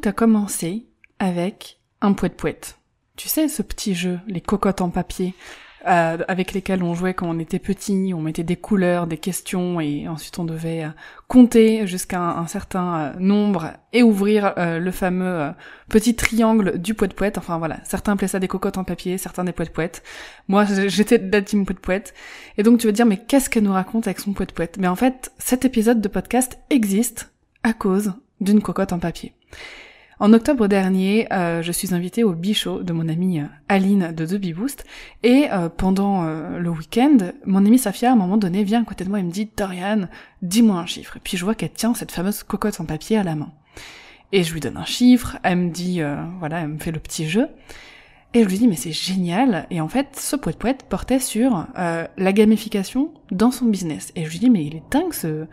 Tout a commencé avec un poète-poète. Tu sais, ce petit jeu, les cocottes en papier, euh, avec lesquels on jouait quand on était petit, on mettait des couleurs, des questions, et ensuite on devait euh, compter jusqu'à un, certain euh, nombre et ouvrir le fameux petit triangle du poète-poète. Enfin voilà, certains appelaient ça des cocottes en papier, certains des poètes-poètes. Moi, j'étais de la team poète-poète. Et donc tu veux dire, mais qu'est-ce qu'elle nous raconte avec son poète-poète Mais en fait, cet épisode de podcast existe à cause d'une cocotte en papier. En octobre dernier, euh, je suis invitée au bichot de mon amie euh, Aline de The Boost et euh, pendant le week-end, mon amie Safia à un moment donné vient à côté de moi et me dit Dorian, dis-moi un chiffre. Et puis je vois qu'elle tient cette fameuse cocotte en papier à la main. Et je lui donne un chiffre, elle me dit, voilà, elle me fait le petit jeu. Et je lui dis mais c'est génial et en fait ce poète poète portait sur la gamification dans son business et je lui dis mais il est dingue ce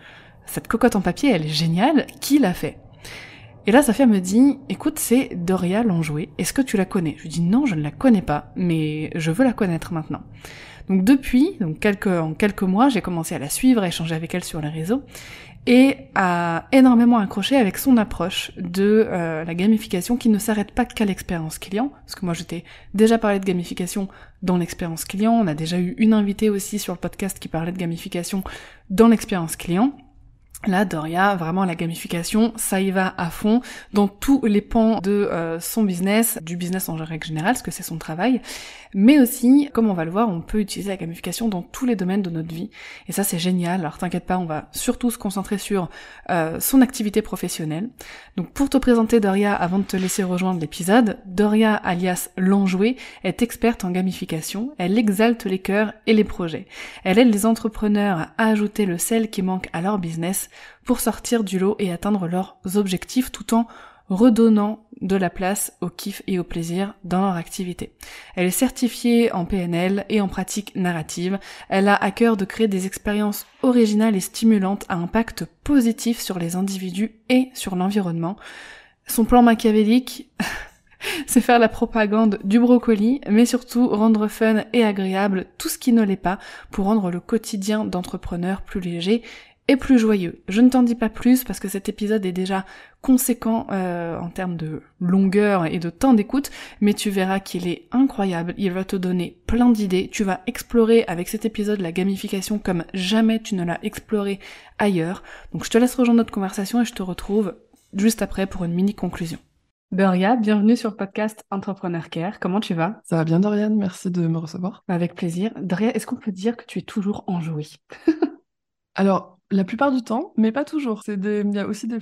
cette cocotte en papier elle est géniale qui l'a fait? Et là, Safia me dit, écoute, c'est Doria Lanjoué, est-ce que tu la connais? Je lui dis, non, je ne la connais pas, mais je veux la connaître maintenant. Donc depuis, donc en quelques mois, j'ai commencé à la suivre, à échanger avec elle sur les réseaux, et à énormément accrocher avec son approche de euh, la gamification qui ne s'arrête pas qu'à l'expérience client, parce que moi j'étais déjà parlé de gamification dans l'expérience client, on a déjà eu une invitée aussi sur le podcast qui parlait de gamification dans l'expérience client, Là, Doria, vraiment la gamification, ça y va à fond dans tous les pans de euh, son business, du business en règle générale, parce que c'est son travail, mais aussi, comme on va le voir, on peut utiliser la gamification dans tous les domaines de notre vie, et ça c'est génial. Alors t'inquiète pas, on va surtout se concentrer sur euh, son activité professionnelle. Donc pour te présenter Doria, avant de te laisser rejoindre l'épisode, Doria, alias l'enjouée, est experte en gamification. Elle exalte les cœurs et les projets. Elle aide les entrepreneurs à ajouter le sel qui manque à leur business pour sortir du lot et atteindre leurs objectifs tout en redonnant de la place au kiff et au plaisir dans leur activité. Elle est certifiée en PNL et en pratique narrative. Elle a à cœur de créer des expériences originales et stimulantes à impact positif sur les individus et sur l'environnement. Son plan machiavélique, c'est faire la propagande du brocoli, mais surtout rendre fun et agréable tout ce qui ne l'est pas pour rendre le quotidien d'entrepreneur plus léger et plus joyeux. Je ne t'en dis pas plus parce que cet épisode est déjà conséquent euh, en termes de longueur et de temps d'écoute, mais tu verras qu'il est incroyable, il va te donner plein d'idées, tu vas explorer avec cet épisode la gamification comme jamais tu ne l'as exploré ailleurs. Donc je te laisse rejoindre notre conversation et je te retrouve juste après pour une mini conclusion. Doria, bienvenue sur le podcast Entrepreneur Care. Comment tu vas? Ça va bien Dorian, merci de me recevoir. Avec plaisir. Doria, est-ce qu'on peut dire que tu es toujours enjouée? Alors, la plupart du temps, mais pas toujours. Il y a aussi des,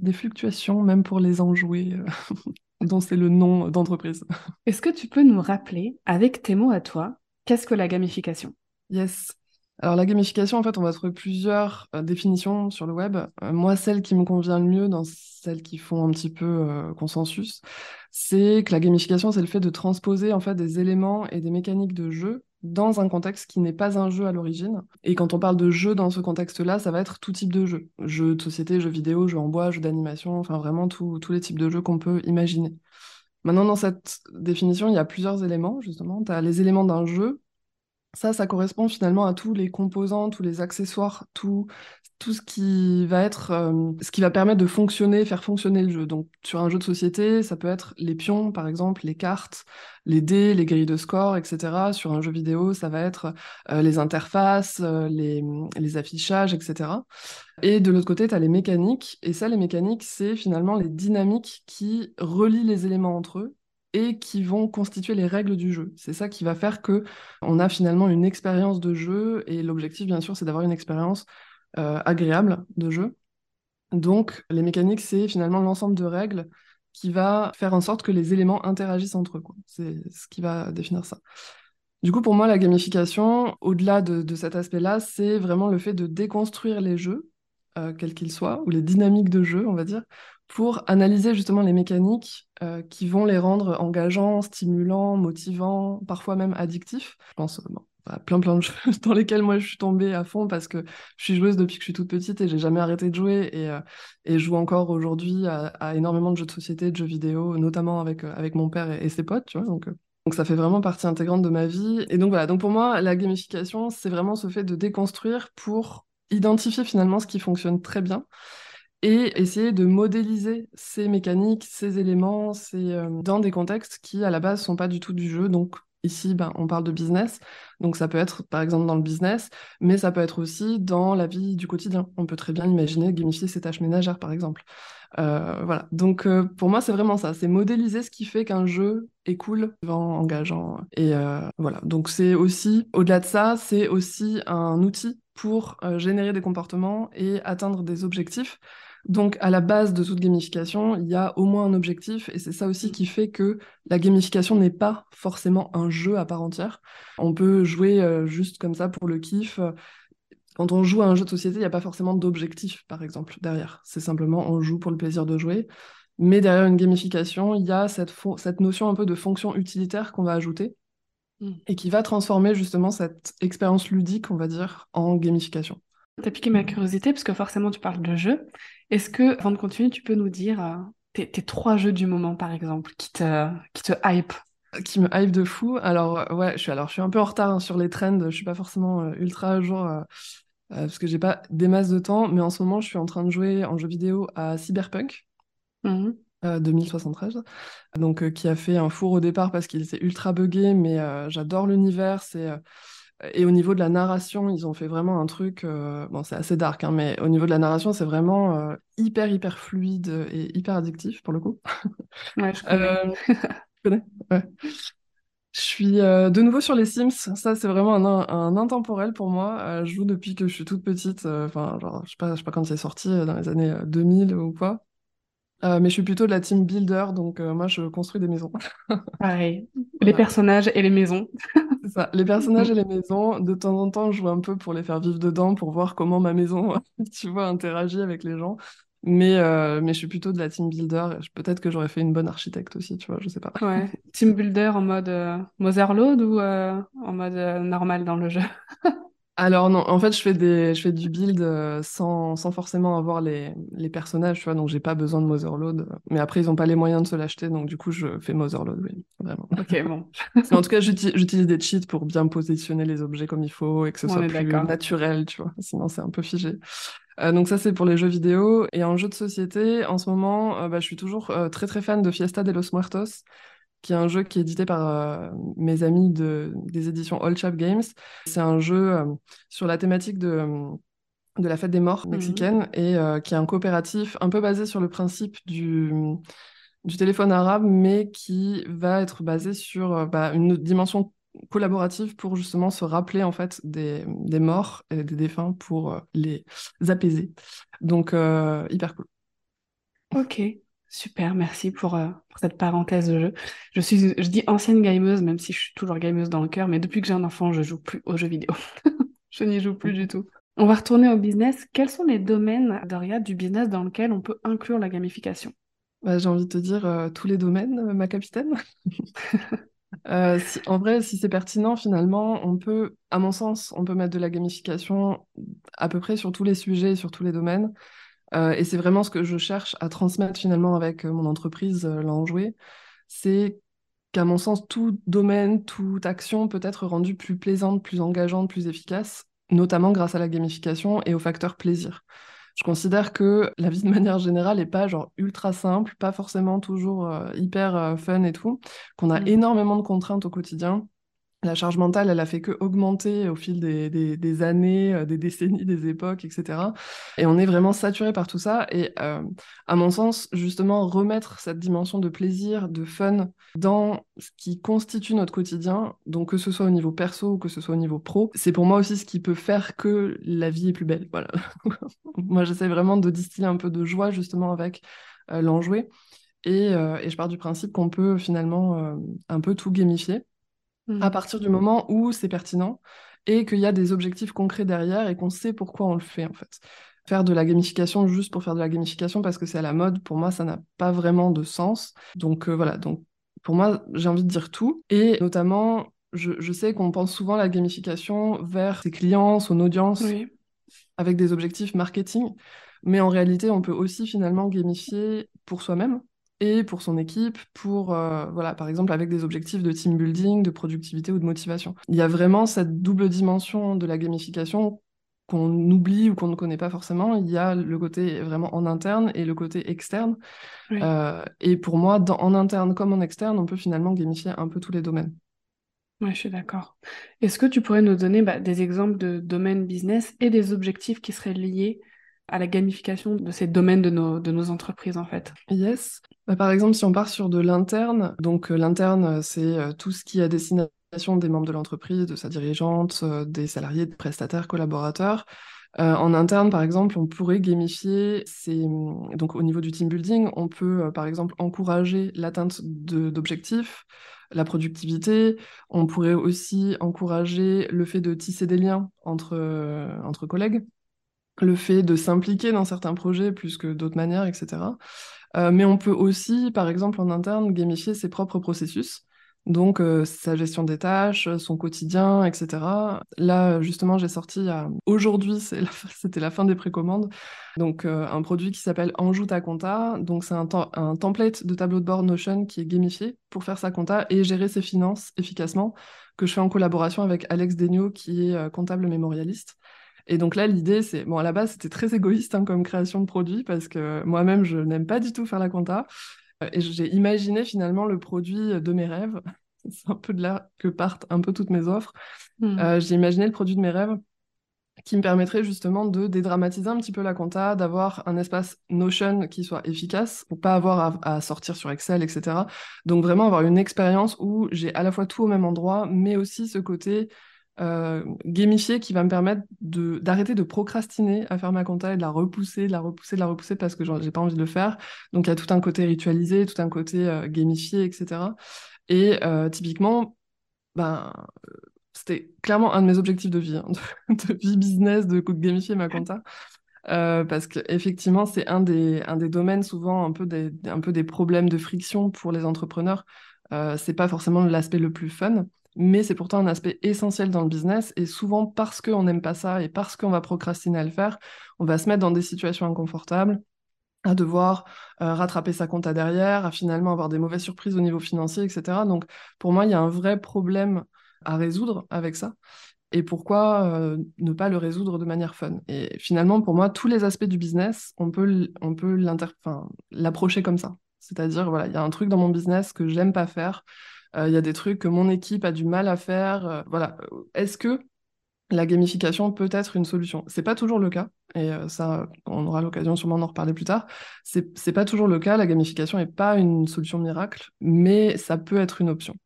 des, fluctuations, même pour les enjoués, euh, dont c'est le nom d'entreprise. Est-ce que tu peux nous rappeler, avec tes mots à toi, qu'est-ce que la gamification? Yes. Alors la gamification, en fait, on va trouver plusieurs euh, définitions sur le web. Euh, moi, celle qui me convient le mieux, dans celles qui font un petit peu consensus, c'est que la gamification, c'est le fait de transposer en fait des éléments et des mécaniques de jeu dans un contexte qui n'est pas un jeu à l'origine. Et quand on parle de jeu dans ce contexte-là, ça va être tout type de jeu. Jeux de société, jeux vidéo, jeux en bois, jeux d'animation, enfin vraiment tous les types de jeux qu'on peut imaginer. Maintenant, dans cette définition, il y a plusieurs éléments, justement. Tu as les éléments d'un jeu. Ça, ça correspond finalement à tous les composants, tous les accessoires, tout tout ce qui va être, euh, ce qui va permettre de fonctionner, faire fonctionner le jeu. Donc, sur un jeu de société, ça peut être les pions, par exemple, les cartes, les dés, les grilles de score, etc. Sur un jeu vidéo, ça va être euh, les interfaces, euh, les, les, affichages, etc. Et de l'autre côté, tu as les mécaniques. Et ça, les mécaniques, c'est finalement les dynamiques qui relient les éléments entre eux et qui vont constituer les règles du jeu. C'est ça qui va faire que on a finalement une expérience de jeu et l'objectif bien sûr c'est d'avoir une expérience agréable de jeu. Donc, les mécaniques, c'est finalement l'ensemble de règles qui va faire en sorte que les éléments interagissent entre eux. C'est ce qui va définir ça. Du coup, pour moi, la gamification, au-delà de, cet aspect-là, c'est vraiment le fait de déconstruire les jeux, euh, quels qu'ils soient, ou les dynamiques de jeu, on va dire, pour analyser justement les mécaniques euh, qui vont les rendre engageants, stimulants, motivants, parfois même addictifs. Je pense plein plein de jeux dans lesquels moi je suis tombée à fond parce que je suis joueuse depuis que je suis toute petite et j'ai jamais arrêté de jouer et, euh, je joue encore aujourd'hui à, énormément de jeux de société, de jeux vidéo, notamment avec, avec mon père et, ses potes, tu vois. Donc, donc ça fait vraiment partie intégrante de ma vie. Et donc voilà, donc pour moi, la gamification, c'est vraiment ce fait de déconstruire pour identifier finalement ce qui fonctionne très bien et essayer de modéliser ces mécaniques, ces éléments, ces, euh, dans des contextes qui à la base sont pas du tout du jeu. Donc Ici, ben, on parle de business, donc ça peut être par exemple dans le business, mais ça peut être aussi dans la vie du quotidien. On peut très bien imaginer gamifier ses tâches ménagères, par exemple. Euh, voilà. Donc euh, pour moi, c'est vraiment ça, c'est modéliser ce qui fait qu'un jeu est cool, engageant. Et euh, voilà. Donc c'est aussi, au-delà de ça, c'est aussi un outil pour générer des comportements et atteindre des objectifs. Donc, à la base de toute gamification, il y a au moins un objectif, et c'est ça aussi qui fait que la gamification n'est pas forcément un jeu à part entière. On peut jouer euh, juste comme ça pour le kiff. Quand on joue à un jeu de société, il n'y a pas forcément d'objectif, par exemple, derrière. C'est simplement on joue pour le plaisir de jouer. Mais derrière une gamification, il y a cette, cette notion un peu de fonction utilitaire qu'on va ajouter mm. et qui va transformer justement cette expérience ludique, on va dire, en gamification. T'as piqué ma curiosité parce que forcément tu parles de jeux. Est-ce que, avant de continuer, tu peux nous dire euh, tes, trois jeux du moment, par exemple, qui te, qui te hype? Qui me hype de fou. Alors, euh, ouais, je suis, alors, je suis un peu en retard hein, sur les trends. Je suis pas forcément euh, ultra à jour parce que j'ai pas des masses de temps. Mais en ce moment, je suis en train de jouer en jeu vidéo à Cyberpunk. 2073, mmh donc qui a fait un four au départ parce qu'il était ultra buggé, mais j'adore l'univers, c'est et au niveau de la narration, ils ont fait vraiment un truc. Euh, bon, c'est assez dark, hein, mais au niveau de la narration, c'est vraiment euh, hyper, hyper fluide et hyper addictif pour le coup. Ouais, je connais. Euh, connais? Ouais. Je suis de nouveau sur les Sims. Ça, c'est vraiment un, un, intemporel pour moi. je joue depuis que je suis toute petite. Enfin, genre, je sais pas, je sais pas quand c'est sorti, dans les années 2000 ou quoi. Mais je suis plutôt de la team builder, donc moi je construis des maisons. Pareil, les personnages et les maisons. C'est ça. Les personnages et les maisons, de temps en temps, je joue un peu pour les faire vivre dedans, pour voir comment ma maison, tu vois, interagit avec les gens. Mais, euh, mais je suis plutôt de la team builder. Peut-être que j'aurais fait une bonne architecte aussi, tu vois, je sais pas. Ouais. Team builder en mode euh, Motherload ou euh, en mode normal dans le jeu? Alors non, en fait, je fais, des, je fais du build euh, sans, sans forcément avoir les, les personnages, tu vois, donc j'ai pas besoin de Motherload. Mais après, ils ont pas les moyens de se l'acheter, donc du coup, je fais Motherload, oui, vraiment. Ok, bon. Mais en tout cas, j'utilise des cheats pour bien positionner les objets comme il faut et que ce soit plus naturel, tu vois, sinon c'est un peu figé. Euh, donc ça, c'est pour les jeux vidéo. Et en jeu de société, en ce moment, euh, bah, je suis toujours très très fan de Fiesta de los Muertos qui est un jeu qui est édité par euh, mes amis de, des éditions All Chap Games. C'est un jeu euh, sur la thématique de, de la fête des morts mhm. mexicaine et euh, qui est un coopératif un peu basé sur le principe du, du téléphone arabe, mais qui va être basé sur bah, une dimension collaborative pour justement se rappeler en fait des, des morts et des défunts pour les apaiser. Donc hyper cool. Ok. Super, merci pour, euh, pour, cette parenthèse de jeu. Je suis, je dis ancienne gameuse, même si je suis toujours gameuse dans le cœur, mais depuis que j'ai un enfant, je joue plus aux jeux vidéo. je n'y joue plus du tout. On va retourner au business. Quels sont les domaines, Doria, du business dans lequel on peut inclure la gamification? Bah, J'ai envie de te dire euh, tous les domaines, euh, ma capitaine. en vrai, si c'est pertinent, finalement, on peut, à mon sens, on peut mettre de la gamification à peu près sur tous les sujets et sur tous les domaines. Euh, et c'est vraiment ce que je cherche à transmettre finalement avec euh, mon entreprise, euh. C'est qu'à mon sens, tout domaine, toute action peut être rendue plus plaisante, plus engageante, plus efficace, notamment grâce à la gamification et au facteur plaisir. Je considère que la vie de manière générale n'est pas genre ultra simple, pas forcément toujours hyper fun et tout, qu'on a mmh. énormément de contraintes au quotidien la charge mentale, elle a fait que augmenter au fil des, années, euh, des décennies, des époques, etc. Et on est vraiment saturé par tout ça. Et euh, à mon sens, justement, remettre cette dimension de plaisir, de fun dans ce qui constitue notre quotidien, donc que ce soit au niveau perso ou que ce soit au niveau pro, c'est pour moi aussi ce qui peut faire que la vie est plus belle. Voilà. moi, j'essaie vraiment de distiller un peu de joie justement avec euh. Et, et, je pars du principe qu'on peut finalement un peu tout gamifier. À partir du moment où c'est pertinent et qu'il y a des objectifs concrets derrière et qu'on sait pourquoi on le fait en fait. Faire de la gamification juste pour faire de la gamification parce que c'est à la mode, pour moi, ça n'a pas vraiment de sens. Donc euh, voilà, donc pour moi, j'ai envie de dire tout. Et notamment, je, je sais qu'on pense souvent la gamification vers ses clients, son audience, avec des objectifs marketing. Mais en réalité, on peut aussi finalement gamifier pour soi-même et pour son équipe, pour, euh, voilà, par exemple, avec des objectifs de team building, de productivité ou de motivation. Il y a vraiment cette double dimension de la gamification qu'on oublie ou qu'on ne connaît pas forcément. Il y a le côté vraiment en interne et le côté externe. Euh, et pour moi, dans, en interne comme en externe, on peut finalement gamifier un peu tous les domaines. Oui, je suis d'accord. Est-ce que tu pourrais nous donner bah, des exemples de domaines business et des objectifs qui seraient liés à la gamification de ces domaines de nos, de nos entreprises en fait? Yes. Bah, par exemple, si on part sur de l'interne, donc euh, l'interne, euh, c'est euh, tout ce qui à destination des membres de l'entreprise, de sa dirigeante, des salariés, des prestataires, collaborateurs. en interne, par exemple, on pourrait gamifier, mm, donc au niveau du team building, on peut par exemple encourager l'atteinte d'objectifs, la productivité. On pourrait aussi encourager le fait de tisser des liens entre, entre collègues le fait de s'impliquer dans certains projets plus que d'autres manières, etc. Euh, mais on peut aussi, par exemple, en interne, gamifier ses propres processus. Donc, euh, sa gestion des tâches, son quotidien, etc. Là, justement, j'ai sorti aujourd'hui, c'était la fin des précommandes, donc euh, un produit qui s'appelle Enjoue ta compta. Donc, c'est un, un, template de tableau de bord Notion qui est gamifié pour faire sa compta et gérer ses finances efficacement, que je fais en collaboration avec Alex Degnaud, qui est comptable mémorialiste. Et donc là, l'idée, c'est, bon, à la base, c'était très égoïste hein, comme création de produit parce que moi-même, je n'aime pas du tout faire la compta. Euh, et j'ai imaginé finalement le produit de mes rêves. c'est un peu de là que partent un peu toutes mes offres. Hmm. Euh, j'ai imaginé le produit de mes rêves qui me permettrait justement de dédramatiser un petit peu la compta, d'avoir un espace Notion qui soit efficace pour pas avoir à, à, sortir sur Excel, etc. Donc vraiment avoir une expérience où j'ai à la fois tout au même endroit, mais aussi ce côté euh, gamifié qui va me permettre d'arrêter de, procrastiner à faire ma compta et de la repousser, de la repousser, de la repousser parce que j'ai pas envie de le faire. Donc il y a tout un côté ritualisé, tout un côté euh, gamifié, etc. Et euh, typiquement, ben, c'était clairement un de mes objectifs de vie, hein, de, vie business, de gamifier ma compta. parce qu'effectivement, c'est un des, un des domaines souvent un peu des, un peu des problèmes de friction pour les entrepreneurs. c'est pas forcément l'aspect le plus fun mais c'est pourtant un aspect essentiel dans le business. Et souvent, parce qu'on n'aime pas ça et parce qu'on va procrastiner à le faire, on va se mettre dans des situations inconfortables à devoir euh, rattraper sa compta derrière, à finalement avoir des mauvaises surprises au niveau financier, etc. Donc, pour moi, il y a un vrai problème à résoudre avec ça. Et pourquoi euh, ne pas le résoudre de manière fun Et finalement, pour moi, tous les aspects du business, on peut, l'approcher comme ça. C'est-à-dire, voilà, il y a un truc dans mon business que j'aime pas faire, il y a des trucs que mon équipe a du mal à faire. Euh, voilà. Est-ce que la gamification peut être une solution? C'est pas toujours le cas, et euh, ça, on aura l'occasion sûrement d'en reparler plus tard. C'est pas toujours le cas. La gamification n'est pas une solution miracle, mais ça peut être une option.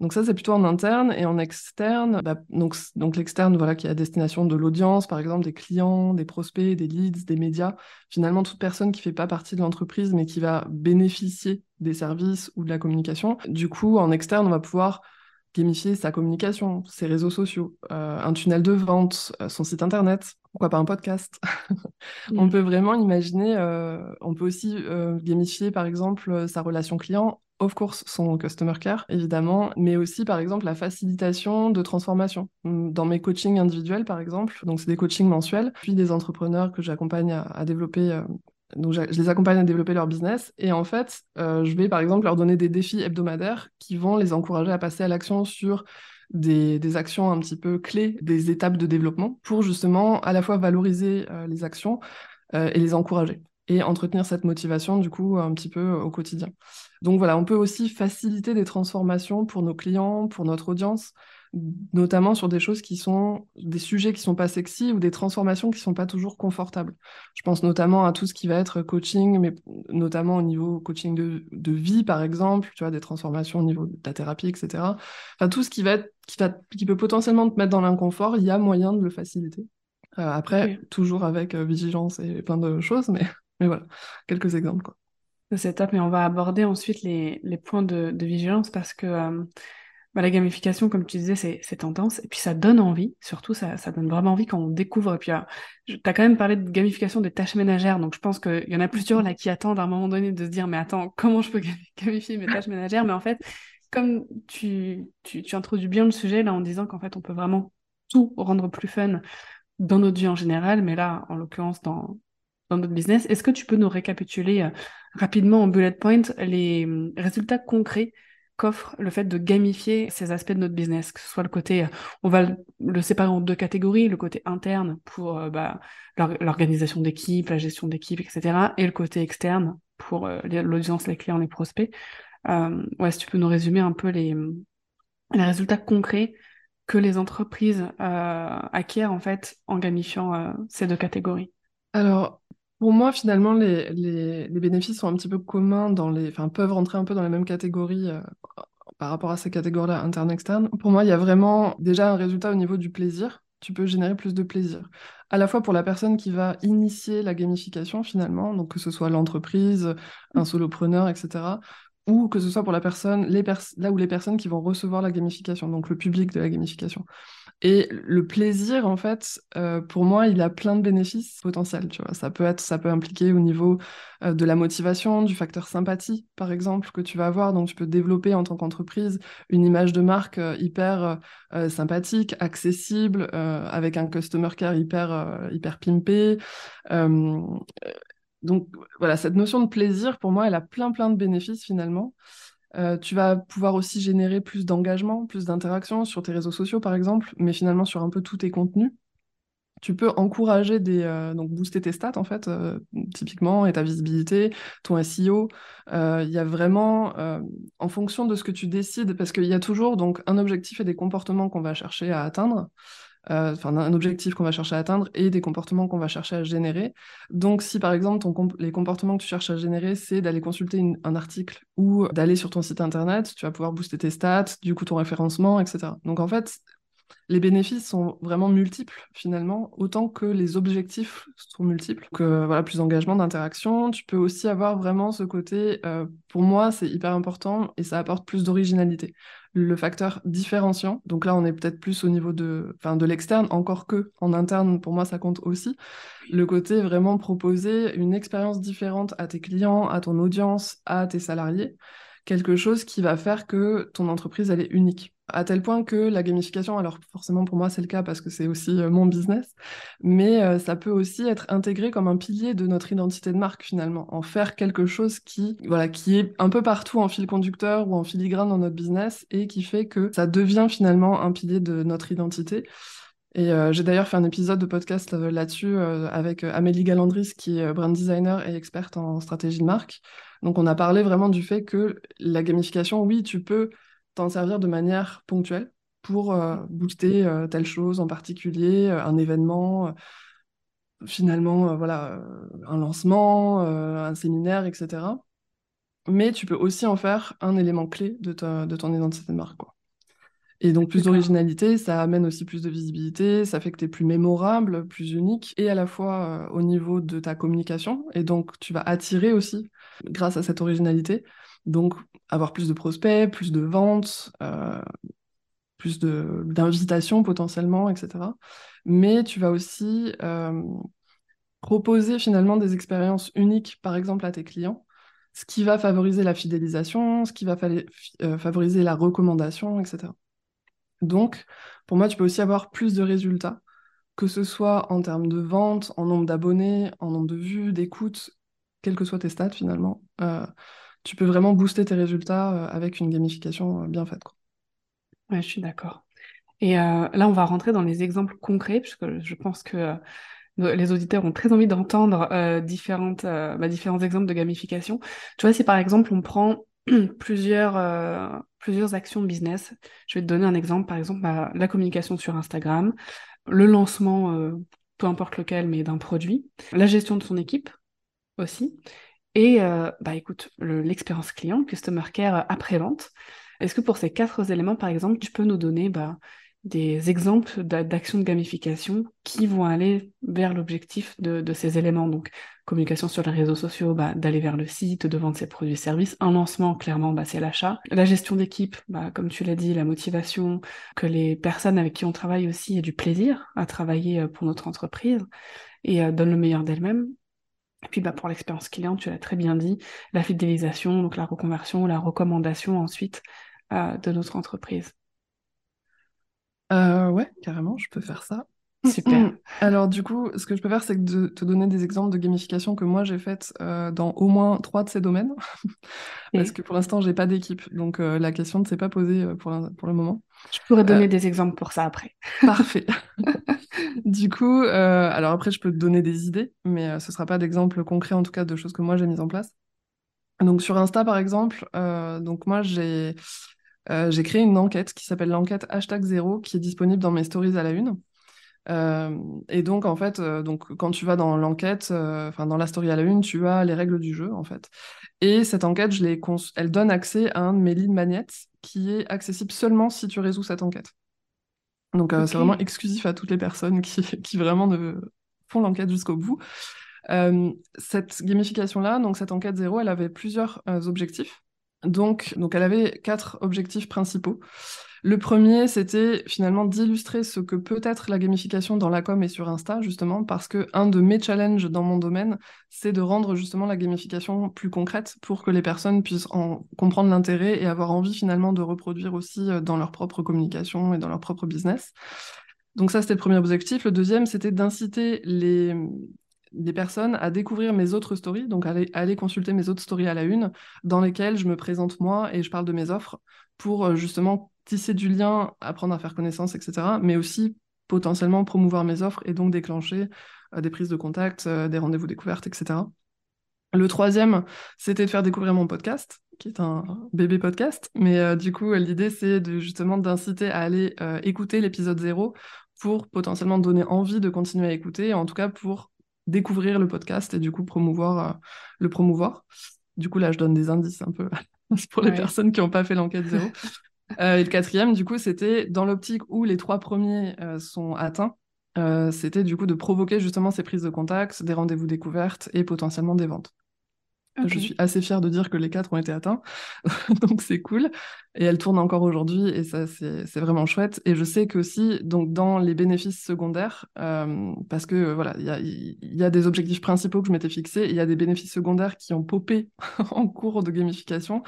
Donc ça, c'est plutôt en interne et en externe. Bah, donc donc l'externe, voilà, qui est à destination de l'audience, par exemple des clients, des prospects, des leads, des médias. Finalement, toute personne qui fait pas partie de l'entreprise, mais qui va bénéficier des services ou de la communication. Du coup, en externe, on va pouvoir gamifier sa communication, ses réseaux sociaux, euh, un tunnel de vente, euh, son site internet, pourquoi pas un podcast. on peut vraiment imaginer, euh, on peut aussi gamifier par exemple sa relation client of course, son customer care, évidemment, mais aussi, par exemple, la facilitation de transformation. Hum, dans mes coachings individuels, par exemple, donc c'est des coachings mensuels, puis des entrepreneurs que j'accompagne à, développer euh, donc je les accompagne à développer leur business et en fait, euh, je vais par exemple leur donner des défis hebdomadaires qui vont les encourager à passer à l'action sur des, actions un petit peu clés, des étapes de développement pour justement à la fois valoriser euh, les actions et les encourager et entretenir cette motivation du coup un petit peu au quotidien. Donc voilà, on peut aussi faciliter des transformations pour nos clients, pour notre audience, notamment sur des choses qui sont des sujets qui sont pas sexy ou des transformations qui sont pas toujours confortables. Je pense notamment à tout ce qui va être coaching, mais notamment au niveau coaching de, de vie par exemple, tu vois, des transformations au niveau de la thérapie, etc. Enfin tout ce qui va être, qui va, qui peut potentiellement te mettre dans l'inconfort, il y a moyen de le faciliter. Euh, après, toujours avec euh, vigilance et plein de choses, mais voilà, quelques exemples. Quoi. C'est top, mais on va aborder ensuite les, les points de, vigilance parce que euh, bah, la gamification, comme tu disais, c'est tendance, et puis ça donne envie, surtout ça, ça donne vraiment envie quand on découvre. Et puis, tu as quand même parlé de gamification des tâches ménagères, donc je pense qu'il y en a plusieurs là qui attendent à un moment donné de se dire, mais attends, comment je peux gamifier mes tâches ménagères? Mais en fait, comme tu, tu, tu introduis bien le sujet là en disant qu'en fait, on peut vraiment tout rendre plus fun dans notre vie en général, mais là, en l'occurrence, dans, dans notre business, est-ce que tu peux nous récapituler euh, rapidement en bullet point les hum, résultats concrets qu'offre le fait de gamifier ces aspects de notre business, que ce soit le côté, on va le, séparer en deux catégories, le côté interne pour euh, bah, l'organisation d'équipe, la gestion d'équipe, etc., et le côté externe pour euh, l'audience, les clients, les prospects. Euh, ouais, si tu peux nous résumer un peu les, les résultats concrets que les entreprises euh, acquièrent en fait en gamifiant ces deux catégories. Alors, pour moi, finalement, les, les, les, bénéfices sont un petit peu communs dans les, enfin, peuvent rentrer un peu dans les mêmes catégories euh, par rapport à ces catégories-là, interne-externe. Pour moi, il y a vraiment déjà un résultat au niveau du plaisir. Tu peux générer plus de plaisir. À la fois pour la personne qui va initier la gamification, finalement, donc que ce soit l'entreprise, un solopreneur, etc., ou que ce soit pour la personne, les là où les personnes qui vont recevoir la gamification, donc le public de la gamification. Et le plaisir, en fait, euh, pour moi, il a plein de bénéfices potentiels. Tu vois, ça peut être, ça peut impliquer au niveau euh, de la motivation, du facteur sympathie, par exemple, que tu vas avoir. Donc, tu peux développer en tant qu'entreprise une image de marque euh, hyper sympathique, accessible, avec un customer care hyper, hyper pimpé. donc, voilà, cette notion de plaisir, pour moi, elle a plein, plein de bénéfices finalement. Euh, tu vas pouvoir aussi générer plus d'engagement, plus d'interaction sur tes réseaux sociaux, par exemple, mais finalement sur un peu tous tes contenus. Tu peux encourager des, euh, donc booster tes stats en fait, euh, typiquement, et ta visibilité, ton SEO. Il y a vraiment, en fonction de ce que tu décides, parce qu'il y a toujours donc un objectif et des comportements qu'on va chercher à atteindre. Euh, enfin un objectif qu'on va chercher à atteindre et des comportements qu'on va chercher à générer. Donc si par exemple les comportements que tu cherches à générer, c'est d'aller consulter un article ou d'aller sur ton site internet, tu vas pouvoir booster tes stats, du coup ton référencement, etc. Donc en fait, les bénéfices sont vraiment multiples finalement, autant que les objectifs sont multiples. Que voilà, plus d'engagement, d'interaction. Tu peux aussi avoir vraiment ce côté, euh, pour moi, c'est hyper important et ça apporte plus d'originalité le facteur différenciant. Donc là, on est peut-être plus au niveau de, enfin, de l'externe, encore que en interne, pour moi, ça compte aussi. Le côté vraiment proposer une expérience différente à tes clients, à ton audience, à tes salariés. Quelque chose qui va faire que ton entreprise, elle est unique à tel point que la gamification, alors forcément pour moi c'est le cas parce que c'est aussi euh, mon business, mais euh, ça peut aussi être intégré comme un pilier de notre identité de marque finalement, en faire quelque chose qui, voilà, qui est un peu partout en fil conducteur ou en filigrane dans notre business et qui fait que ça devient finalement un pilier de notre identité. Et euh, j'ai d'ailleurs fait un épisode de podcast là-dessus avec Amélie Galandris, qui est brand designer et experte en stratégie de marque. Donc on a parlé vraiment du fait que la gamification, oui, tu peux t'en servir de manière ponctuelle pour euh, booster euh, telle chose en particulier, euh, un événement, finalement, voilà, un lancement, un séminaire, etc. Mais tu peux aussi en faire un élément clé de, de ton identité de marque. Quoi. Et donc plus d'originalité, ça amène aussi plus de visibilité, ça fait que tu es plus mémorable, plus unique, et à la fois au niveau de ta communication. Et donc tu vas attirer aussi, grâce à cette originalité, donc, avoir plus de prospects, plus de ventes, euh, plus d'invitations potentiellement, etc. Mais tu vas aussi euh, proposer finalement des expériences uniques, par exemple, à tes clients, ce qui va favoriser la fidélisation, ce qui va euh, favoriser la recommandation, etc. Donc, pour moi, tu peux aussi avoir plus de résultats, que ce soit en termes de vente, en nombre d'abonnés, en nombre de vues, d'écoutes, quels que soient tes stats finalement tu peux vraiment booster tes résultats euh, avec une gamification euh, bien faite. Quoi. Ouais, je suis d'accord. Et euh, là, on va rentrer dans les exemples concrets, puisque je pense que les auditeurs ont très envie d'entendre différentes, bah, différents exemples de gamification. Tu vois, si par exemple on prend plusieurs, plusieurs actions business, je vais te donner un exemple, par exemple bah, la communication sur Instagram, le lancement, peu importe lequel, mais d'un produit, la gestion de son équipe aussi, et euh, bah écoute, l'expérience client, customer care après-vente. Est-ce que pour ces quatre éléments, par exemple, tu peux nous donner bah, des exemples d'actions de gamification qui vont aller vers l'objectif de, ces éléments? Donc, communication sur les réseaux sociaux, bah, d'aller vers le site, de vendre ses produits et services. Un lancement, clairement, bah, c'est l'achat. La gestion d'équipe, bah, comme tu l'as dit, la motivation, que les personnes avec qui on travaille aussi aient du plaisir à travailler euh, pour notre entreprise et euh, donnent le meilleur d'elles-mêmes. Et puis bah, pour l'expérience client, tu l'as très bien dit, la fidélisation, donc la reconversion, la recommandation ensuite euh, de notre entreprise. Euh, ouais, carrément, je peux faire ça. Super. Alors du coup, ce que je peux faire, c'est de te donner des exemples de gamification que moi j'ai faites euh, dans au moins trois de ces domaines, parce que pour l'instant j'ai pas d'équipe, donc la question ne s'est pas posée pour, pour le moment. Je pourrais donner des exemples pour ça après. Parfait. du coup, euh, alors après, je peux te donner des idées, mais euh, ce ne sera pas d'exemples concrets, en tout cas, de choses que moi j'ai mises en place. Donc sur Insta, par exemple, euh, donc moi j'ai j'ai créé une enquête qui s'appelle l'enquête hashtag zéro, qui est disponible dans mes stories à la une. Et donc en fait, donc quand tu vas dans l'enquête, enfin dans la story à la une, tu as les règles du jeu en fait. Et cette enquête, je elle donne accès à un de mes lead magnets qui est accessible seulement si tu résous cette enquête. Donc euh, c'est vraiment exclusif à toutes les personnes qui, qui vraiment ne font l'enquête jusqu'au bout. Euh, cette gamification-là, donc cette enquête zéro, elle avait plusieurs euh, objectifs. Donc, donc elle avait quatre objectifs principaux. Le premier, c'était finalement d'illustrer ce que peut être la gamification dans la com et sur Insta, justement, parce que un de mes challenges dans mon domaine, c'est de rendre justement la gamification plus concrète pour que les personnes puissent en comprendre l'intérêt et avoir envie finalement de reproduire aussi euh, dans leur propre communication et dans leur propre business. Donc ça, c'était le premier objectif. Le deuxième, c'était d'inciter les, personnes à découvrir mes autres stories, donc aller, aller consulter mes autres stories à la une, dans lesquelles je me présente moi et je parle de mes offres pour euh, justement tisser du lien, apprendre à faire connaissance, etc. Mais aussi potentiellement promouvoir mes offres et donc déclencher euh, des prises de contact, euh, des rendez-vous découvertes, etc. Le troisième, c'était de faire découvrir mon podcast, qui est un bébé podcast. Mais euh, du coup, l'idée, c'est de, justement d'inciter à aller écouter l'épisode zéro pour potentiellement donner envie de continuer à écouter, en tout cas pour découvrir le podcast et du coup promouvoir le promouvoir. Du coup, là, je donne des indices un peu pour les personnes qui n'ont pas fait l'enquête zéro. Euh, et le quatrième, du coup, c'était dans l'optique où les trois premiers euh, sont atteints, euh, c'était du coup de provoquer justement ces prises de contact, des rendez-vous découvertes et potentiellement des ventes. Je suis assez fière de dire que les quatre ont été atteints, donc c'est cool. Et elle tourne encore aujourd'hui, et ça c'est vraiment chouette. Et je sais que aussi, donc dans les bénéfices secondaires, parce que voilà, il y a, des objectifs principaux que je m'étais fixés, il y a des bénéfices secondaires qui ont popé en cours de gamification.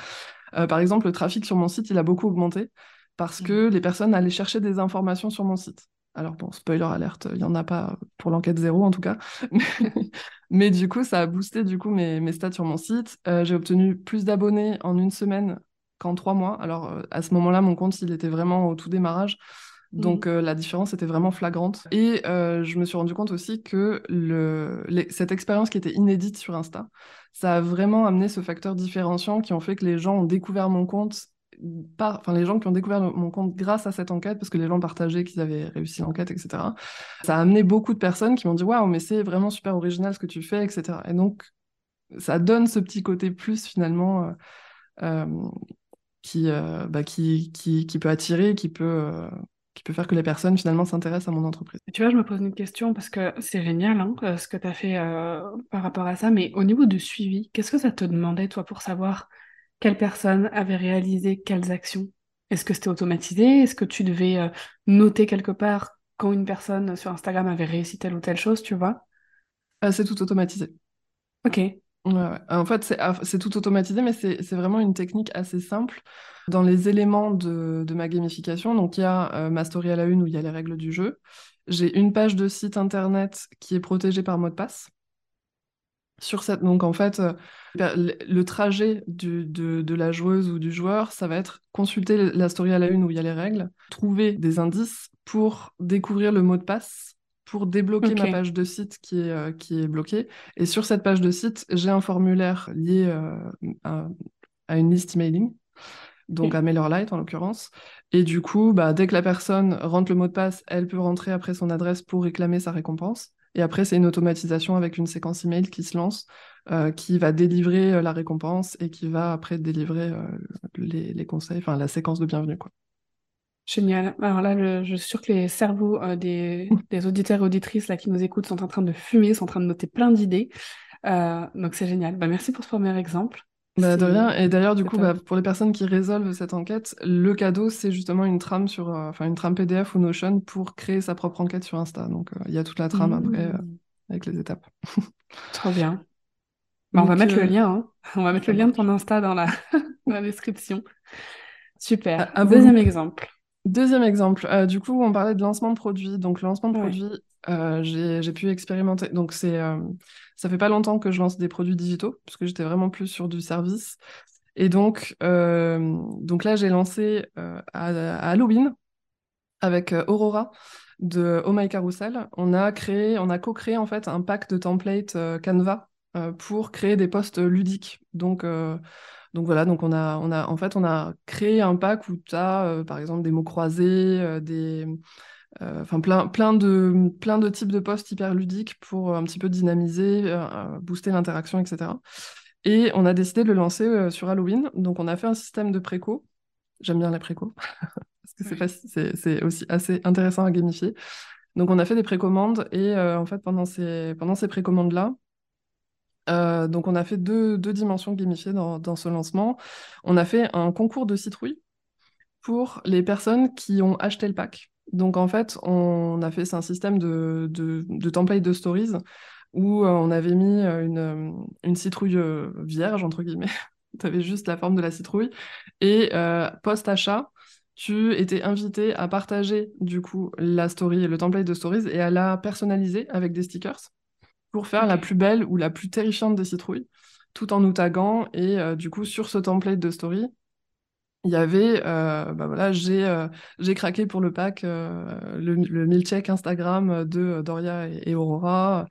Euh, par exemple, le trafic sur mon site, il a beaucoup augmenté parce que mmh. les personnes allaient chercher des informations sur mon site. Alors bon, spoiler alerte, il n'y en a pas pour l'enquête zéro en tout cas. Mais, du coup, ça a boosté du coup mes, mes stats sur mon site. Euh, j'ai obtenu plus d'abonnés en une semaine qu'en trois mois. Alors euh, à ce moment-là, mon compte, il était vraiment au tout démarrage. Donc mmh. la différence était vraiment flagrante. Et je me suis rendu compte aussi que le, cette expérience qui était inédite sur Insta, ça a vraiment amené ce facteur différenciant qui ont fait que les gens ont découvert mon compte par, enfin les gens qui ont découvert mon compte grâce à cette enquête, parce que les gens partageaient qu'ils avaient réussi l'enquête, etc. Ça a amené beaucoup de personnes qui m'ont dit waouh, mais c'est vraiment super original ce que tu fais, etc. Et donc ça donne ce petit côté plus finalement euh, euh, qui, euh, bah, qui, qui, qui, peut attirer, qui peut qui peut faire que les personnes finalement s'intéressent à mon entreprise. Tu vois, je me pose une question parce que c'est génial hein, euh, ce que tu as fait euh, par rapport à ça, mais au niveau du suivi, qu'est-ce que ça te demandait toi pour savoir quelle personne avait réalisé quelles actions? Est-ce que c'était automatisé? Est-ce que tu devais euh, noter quelque part quand une personne sur Instagram avait réussi telle ou telle chose, tu vois? C'est tout automatisé. Ok. En fait, c'est tout automatisé, mais c'est vraiment une technique assez simple. Dans les éléments de, ma gamification, donc il y a euh, ma story à la une où il y a les règles du jeu. J'ai une page de site internet qui est protégée par mot de passe. Sur cette, donc en fait, euh, le trajet de, la joueuse ou du joueur, ça va être consulter la story à la une où il y a les règles, trouver des indices pour découvrir le mot de passe pour débloquer ma page de site qui est, euh, qui est bloquée. Et sur cette page de site, j'ai un formulaire lié à, à, une liste emailing donc à MailerLite en l'occurrence. Et du coup, bah, dès que la personne rentre le mot de passe, elle peut rentrer après son adresse pour réclamer sa récompense. Et après, c'est une automatisation avec une séquence email qui se lance, euh, qui va délivrer euh, la récompense et qui va après délivrer euh, les, conseils, enfin la séquence de bienvenue. Quoi. Génial. Alors là, je suis sûre que les cerveaux euh, des, des, auditeurs et auditrices là, qui nous écoutent sont en train de fumer, sont en train de noter plein d'idées. Euh, donc c'est génial. Bah, merci pour ce premier exemple. Bah, de rien. Et d'ailleurs, du coup, bah, pour les personnes qui résolvent cette enquête, le cadeau, c'est justement une trame sur, euh, enfin une trame PDF ou Notion pour créer sa propre enquête sur Insta. Donc il y a toute la trame après mmh. avec les étapes. Trop bien. Bah, on va mettre le lien. Hein. On va mettre le lien de ton Insta dans la, dans la description. Super. Deuxième exemple. Deuxième exemple, euh, du coup, on parlait de lancement de produit. Donc, lancement de produit, euh, j'ai pu expérimenter. Donc, c'est, euh, ça fait pas longtemps que je lance des produits digitaux, parce que j'étais vraiment plus sur du service. Et donc, donc là, j'ai lancé à, Halloween avec Aurora de Oh My Carousel. On a créé, on a co-créé en fait un pack de templates Canva pour créer des posts ludiques. Donc, donc voilà, donc on a, on a, en fait, on a créé un pack où tu as, euh, par exemple, des mots croisés, euh, des, euh, plein, plein, de, plein de types de posts hyper ludiques pour un petit peu dynamiser, booster l'interaction, etc. Et on a décidé de le lancer sur Halloween. Donc on a fait un système de préco. J'aime bien les préco parce que c'est, c'est aussi assez intéressant à gamifier. Donc on a fait des précommandes et en fait pendant ces, pendant ces précommandes-là, euh, donc, on a fait deux, dimensions gamifiées dans, ce lancement. On a fait un concours de citrouilles pour les personnes qui ont acheté le pack. Donc, en fait, on a fait un système de, de, template de stories où euh, on avait mis euh, une, citrouille vierge, entre guillemets. tu avais juste la forme de la citrouille. Et post-achat, tu étais invité à partager du coup la story, le template de stories et à la personnaliser avec des stickers pour faire la plus belle ou la plus terrifiante des citrouilles, tout en nous taguant. Et euh, du coup, sur ce template de story, il y avait, euh, bah voilà, j'ai euh, j'ai craqué pour le pack, le, le check Instagram de Doria et Aurora.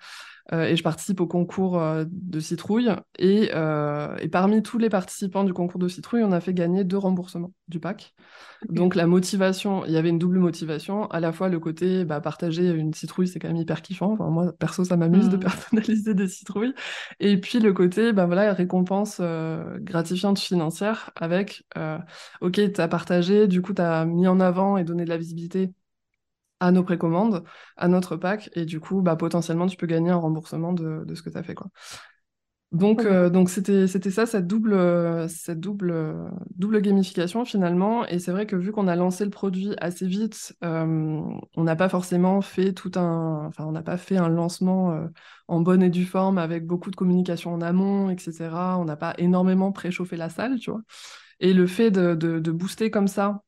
Euh, et je participe au concours euh, de citrouille. Et, euh, et, parmi tous les participants du concours de citrouille, on a fait gagner deux remboursements du pack. Donc la motivation, il y avait une double motivation. À la fois le côté bah, partager une citrouille, c'est quand même hyper kiffant. Enfin, moi, perso, ça m'amuse de mmh. personnaliser des citrouilles. Et puis le côté, bah, voilà, récompense gratifiante financière avec, ok, tu as partagé, du coup, tu as mis en avant et donné de la visibilité à nos précommandes, à notre pack, et du coup, bah, potentiellement, tu peux gagner un remboursement de, de ce que tu as fait. Quoi. Donc, euh, donc c'était, c'était ça, cette double, cette double, double gamification finalement. Et c'est vrai que vu qu'on a lancé le produit assez vite, euh, on n'a pas forcément fait tout un, enfin, on n'a pas fait un lancement euh, en bonne et due forme avec beaucoup de communication en amont, etc. On n'a pas énormément préchauffé la salle, tu vois. Et le fait de, de, de booster comme ça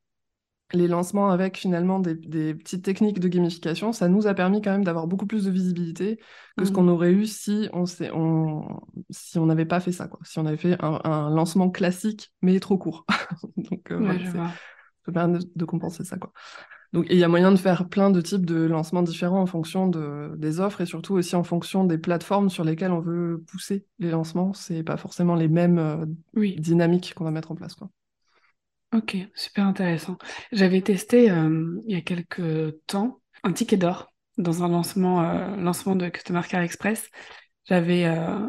les lancements avec finalement des, petites techniques de gamification, ça nous a permis quand même d'avoir beaucoup plus de visibilité que ce qu'on mmh. aurait eu si on on, si on n'avait pas fait ça, quoi. Si on avait fait un, lancement classique mais trop court. Donc euh, ça permet de, compenser ça, quoi. Donc il y a moyen de faire plein de types de lancements différents en fonction de, des offres et surtout aussi en fonction des plateformes sur lesquelles on veut pousser les lancements. C'est pas forcément les mêmes euh, dynamiques qu'on va mettre en place, quoi. Ok, super intéressant. J'avais testé euh, il y a quelques temps un ticket d'or dans un lancement, euh, lancement de Customer Care Express. J'avais euh,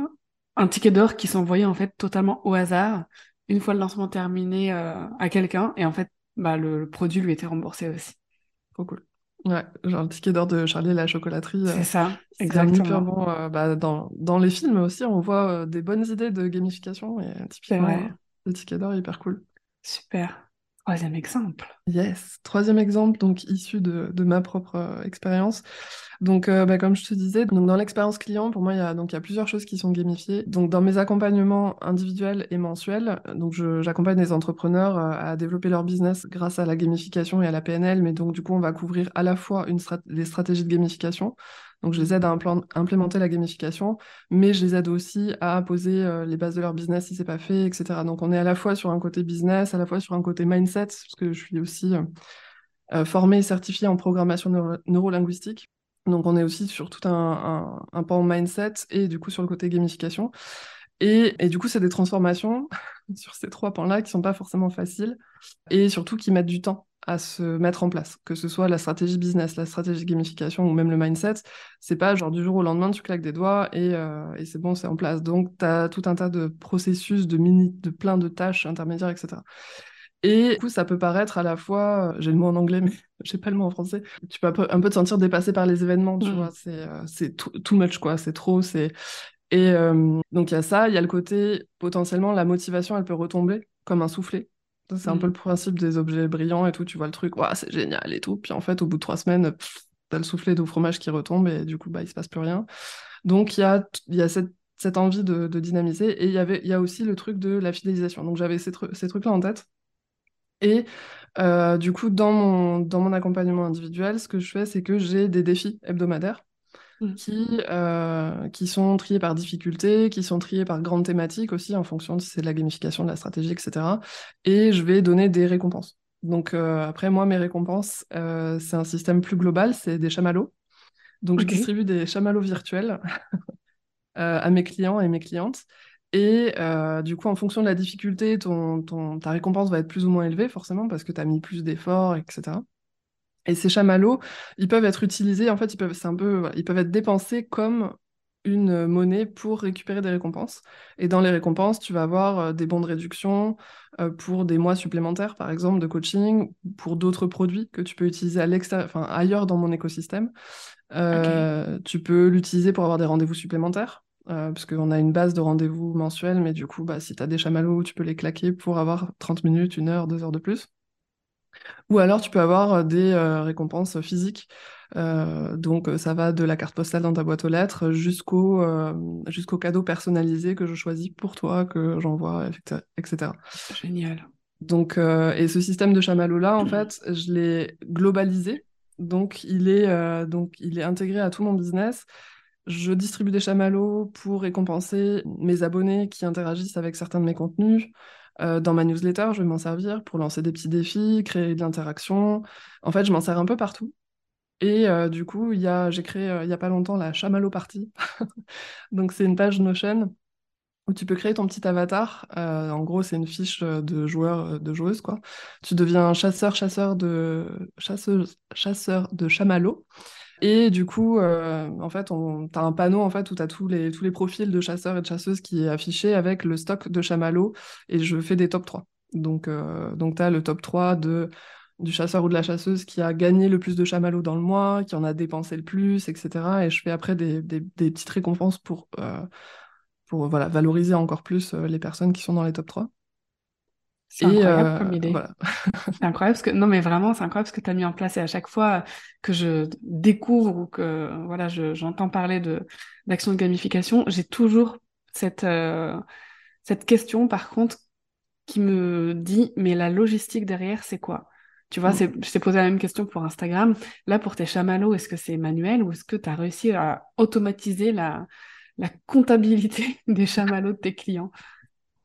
un ticket d'or qui s'envoyait en fait totalement au hasard une fois le lancement terminé à quelqu'un et en fait bah, le, produit lui était remboursé aussi. Trop cool. Ouais, genre le ticket d'or de Charlie et la chocolaterie. C'est ça, exactement. bon, bah, dans, dans les films aussi, on voit des bonnes idées de gamification et typiquement le ticket d'or hyper cool. Super. Troisième exemple. Yes, troisième exemple, donc issu de, ma propre euh, expérience. Donc, euh, bah, comme je te disais, donc dans l'expérience client, pour moi, il y a donc il y a plusieurs choses qui sont gamifiées. Donc, dans mes accompagnements individuels et mensuels, donc j'accompagne les entrepreneurs euh, à développer leur business grâce à la gamification et à la PNL. Mais donc, du coup, on va couvrir à la fois une les stratégies de gamification, donc, je les aide à implémenter la gamification, mais je les aide aussi à poser euh, les bases de leur business si c'est pas fait, etc. Donc, on est à la fois sur un côté business, à la fois sur un côté mindset, parce que je suis aussi euh, euh, formée et certifiée en programmation neurolinguistique. Donc, on est aussi sur tout un, un, pan mindset et du coup sur le côté gamification. Et, et du coup, c'est des transformations sur ces trois pans-là qui sont pas forcément faciles et surtout qui mettent du temps à se mettre en place, que ce soit la stratégie business, la stratégie gamification ou même le mindset. C'est pas genre du jour au lendemain, tu claques des doigts et, euh, et c'est bon, c'est en place. Donc, tu as tout un tas de processus, de minutes, de plein de tâches intermédiaires, etc. Et du coup, ça peut paraître à la fois, j'ai le mot en anglais, mais j'ai pas le mot en français. Tu peux un peu, un peu te sentir dépassé par les événements, tu Mm. vois. C'est euh, c'est too, too much, quoi. C'est trop. C'est et euh, donc il y a ça. Il y a le côté potentiellement la motivation, elle peut retomber comme un soufflet. C'est un peu Mm. le principe des objets brillants et tout. Tu vois le truc, Ouah, c'est génial et tout. Puis en fait, au bout de trois semaines, t'as le soufflet d'eau fromage qui retombe et du coup, bah, il se passe plus rien. Donc il y a, y a cette, cette envie de, de dynamiser et il y avait, il y a aussi le truc de la fidélisation. Donc j'avais ces, tru- ces trucs-là en tête. Et euh, du coup, dans mon, dans mon accompagnement individuel, ce que je fais, c'est que j'ai des défis hebdomadaires Mm. qui, euh, qui sont triés par difficulté, qui sont triés par grande thématique aussi, en fonction de si c'est de la gamification, de la stratégie, etc. Et je vais donner des récompenses. Donc euh, après, moi, mes récompenses, euh, c'est un système plus global, c'est des chamallows. Donc je distribue des chamallows virtuels à mes clients et mes clientes. Et euh, du coup, en fonction de la difficulté, ton, ton- ta récompense va être plus ou moins élevée, forcément, parce que tu as mis plus d'efforts, etc. Et ces chamallows, ils peuvent être utilisés, en fait, ils peuvent, c'est un peu, voilà, ils peuvent être dépensés comme une monnaie pour récupérer des récompenses. Et dans les récompenses, tu vas avoir euh, des bons de réduction euh, pour des mois supplémentaires, par exemple, de coaching, ou pour d'autres produits que tu peux utiliser à l'extérieur, enfin, ailleurs dans mon écosystème. Euh, tu peux l'utiliser pour avoir des rendez-vous supplémentaires, euh, parce qu'on a une base de rendez-vous mensuels, mais du coup, bah, si tu as des chamallows, tu peux les claquer pour avoir 30 minutes, une heure, deux heures de plus. Ou alors tu peux avoir des euh, récompenses physiques. Euh, donc ça va de la carte postale dans ta boîte aux lettres jusqu'au euh, jusqu'au cadeau personnalisé que je choisis pour toi, que j'envoie, etc. Génial. Donc, et ce système de chamallow-là, en fait, je l'ai globalisé. Donc il, est, donc, il est intégré à tout mon business. Je distribue des chamallows pour récompenser mes abonnés qui interagissent avec certains de mes contenus. Euh, dans ma newsletter, je vais m'en servir pour lancer des petits défis, créer de l'interaction. En fait, je m'en sers un peu partout. Et euh, du coup, j'ai créé euh, il y a pas longtemps la Chamallow Party. Donc, c'est une page Notion où tu peux créer ton petit avatar. En gros, c'est une fiche de joueur, de joueuse, quoi. Tu deviens chasseur, chasseur de, chasseuse, chasseur de chamallows. Et du coup, euh, en fait, on, t'as un panneau en fait où t'as tous les, tous les profils de chasseurs et de chasseuses qui est affiché avec le stock de chamallows et je fais des top 3. Donc, euh, donc t'as le top 3 de, du chasseur ou de la chasseuse qui a gagné le plus de chamallows dans le mois, qui en a dépensé le plus, etc. Et je fais après des, des, des petites récompenses pour, euh, pour voilà, valoriser encore plus euh, les personnes qui sont dans les top 3. C'est incroyable euh, comme idée. voilà. C'est incroyable ce que non mais vraiment c'est incroyable ce que tu as mis en place et à chaque fois que je découvre ou que voilà je j'entends parler de d'action de gamification, j'ai toujours cette euh, cette question par contre qui me dit mais la logistique derrière c'est quoi? Tu vois, Mm. je t'ai posé la même question pour Instagram. Là pour tes chamallows, est-ce que c'est manuel ou est-ce que tu as réussi à automatiser la la comptabilité des chamallows de tes clients?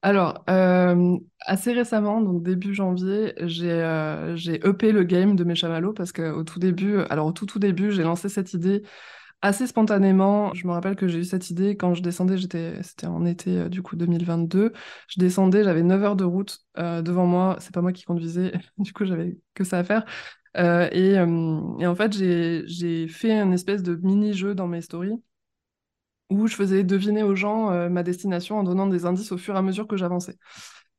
Alors, euh, assez récemment, donc début janvier, j'ai euh, upé le game de mes chamallows parce qu'au tout début, alors au tout tout début, j'ai lancé cette idée assez spontanément. Je me rappelle que j'ai eu cette idée quand je descendais, j'étais, c'était en été euh, du coup 2022. Je descendais, j'avais 9 heures de route euh, devant moi. C'est pas moi qui conduisais, du coup j'avais que ça à faire. Euh, et, euh, et en fait, j'ai fait un espèce de mini-jeu dans mes stories où je faisais deviner aux gens euh, ma destination en donnant des indices au fur et à mesure que j'avançais.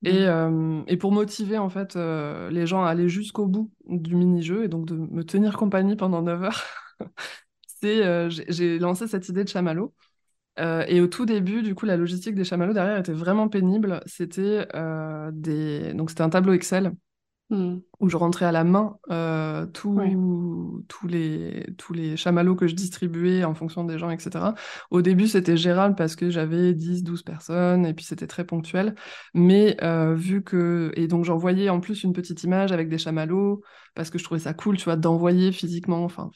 Et, euh, et pour motiver en fait euh, les gens à aller jusqu'au bout du mini-jeu et donc de me tenir compagnie pendant 9 heures, c'est j'ai lancé cette idée de chamallow. Et au tout début, du coup, la logistique des chamallows derrière était vraiment pénible. C'était des... donc c'était un tableau Excel Mm. où je rentrais à la main euh, tous Ouais. tous les, tous les chamallows que je distribuais en fonction des gens, etc. Au début, c'était gérable parce que j'avais 10, 12 personnes et puis c'était très ponctuel. Mais euh, vu que... Et donc j'envoyais en plus une petite image avec des chamallows parce que je trouvais ça cool, tu vois, d'envoyer physiquement, enfin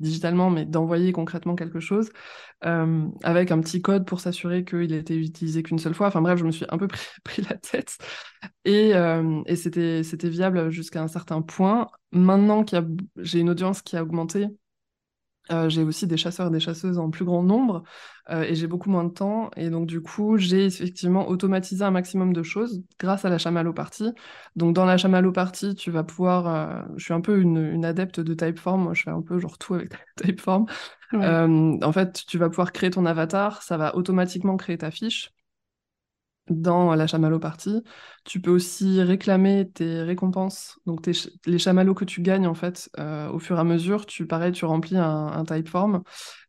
digitalement, mais d'envoyer concrètement quelque chose euh, avec un petit code pour s'assurer qu'il était utilisé qu'une seule fois. Enfin bref, je me suis un peu pris, pris la tête. Et, euh, et c'était, viable jusqu'à un certain point. Maintenant que j'ai une audience qui a augmenté, euh, j'ai aussi des chasseurs et des chasseuses en plus grand nombre euh, et j'ai beaucoup moins de temps. Et donc, du coup, j'ai effectivement automatisé un maximum de choses grâce à la chamallow party. Donc, dans la chamallow party, tu vas pouvoir. euh, je suis un peu une, une adepte de Typeform. Moi, je fais un peu genre tout avec Typeform. Ouais. Euh, en fait, tu vas pouvoir créer ton avatar. Ça va automatiquement créer ta fiche. Dans la chamallow party. Tu peux aussi réclamer tes récompenses, donc les chamallows que tu gagnes en fait au fur et à mesure. Tu pareil, tu remplis un, un typeform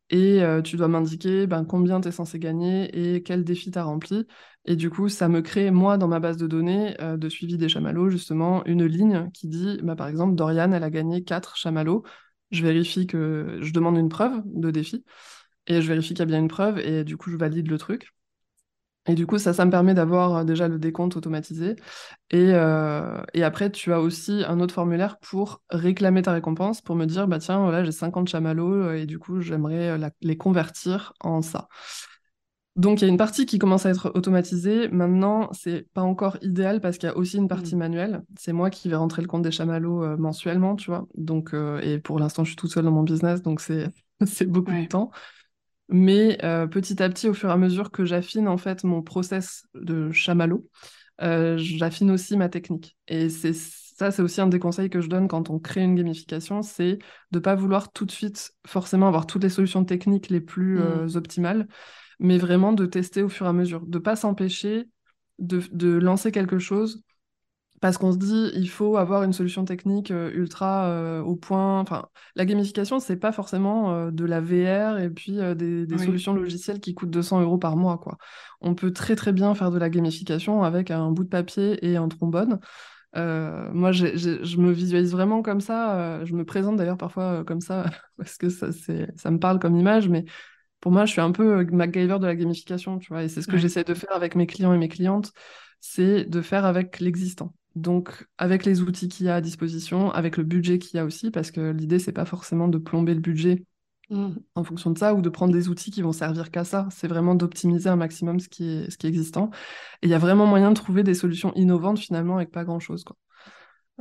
et tu dois m'indiquer ben, combien tu es censé gagner et quel défi tu as rempli. Et du coup, ça me crée, moi, dans ma base de données de suivi des chamallows, justement, une ligne qui dit, bah, par exemple, Dorian, elle a gagné 4 chamallows. Je vérifie que je demande une preuve de défi et je vérifie qu'il y a bien une preuve et du coup, je valide le truc. Et du coup, ça, ça me permet d'avoir euh, déjà le décompte automatisé. Et, euh, et, après, tu as aussi un autre formulaire pour réclamer ta récompense, pour me dire, bah tiens, voilà, j'ai 50 chamallows euh, et du coup, j'aimerais les convertir en ça. Donc, il y a une partie qui commence à être automatisée. Maintenant, c'est pas encore idéal parce qu'il y a aussi une partie mmh. manuelle. C'est moi qui vais rentrer le compte des chamallows mensuellement, tu vois. Donc, et pour l'instant, je suis toute seule dans mon business, donc c'est beaucoup de temps. Mais euh, petit à petit, au fur et à mesure que j'affine en fait mon process de chamallow, euh, j'affine aussi ma technique. Et c'est ça, c'est aussi un des conseils que je donne quand on crée une gamification, c'est de ne pas vouloir tout de suite forcément avoir toutes les solutions techniques les plus mmh. euh, optimales, mais vraiment de tester au fur et à mesure, de ne pas s'empêcher de, de, lancer quelque chose parce qu'on se dit il faut avoir une solution technique euh, ultra euh, au point. Enfin, la gamification, c'est pas forcément euh, de la VR et puis des, solutions logicielles qui coûtent 200 euros par mois. Quoi. On peut très très bien faire de la gamification avec un bout de papier et un trombone. moi, je me visualise vraiment comme ça. je me présente d'ailleurs parfois comme ça parce que ça, ça me parle comme image, mais pour moi, je suis un peu MacGyver de la gamification, tu vois. Et c'est ce que j'essaie de faire avec mes clients et mes clientes, c'est de faire avec l'existant. Donc, avec les outils qu'il y a à disposition, avec le budget qu'il y a aussi, parce que l'idée, c'est pas forcément de plomber le budget mmh. en fonction de ça ou de prendre des outils qui vont servir qu'à ça. C'est vraiment d'optimiser un maximum ce qui est, ce qui est existant. Et il y a vraiment moyen de trouver des solutions innovantes finalement avec pas grand-chose.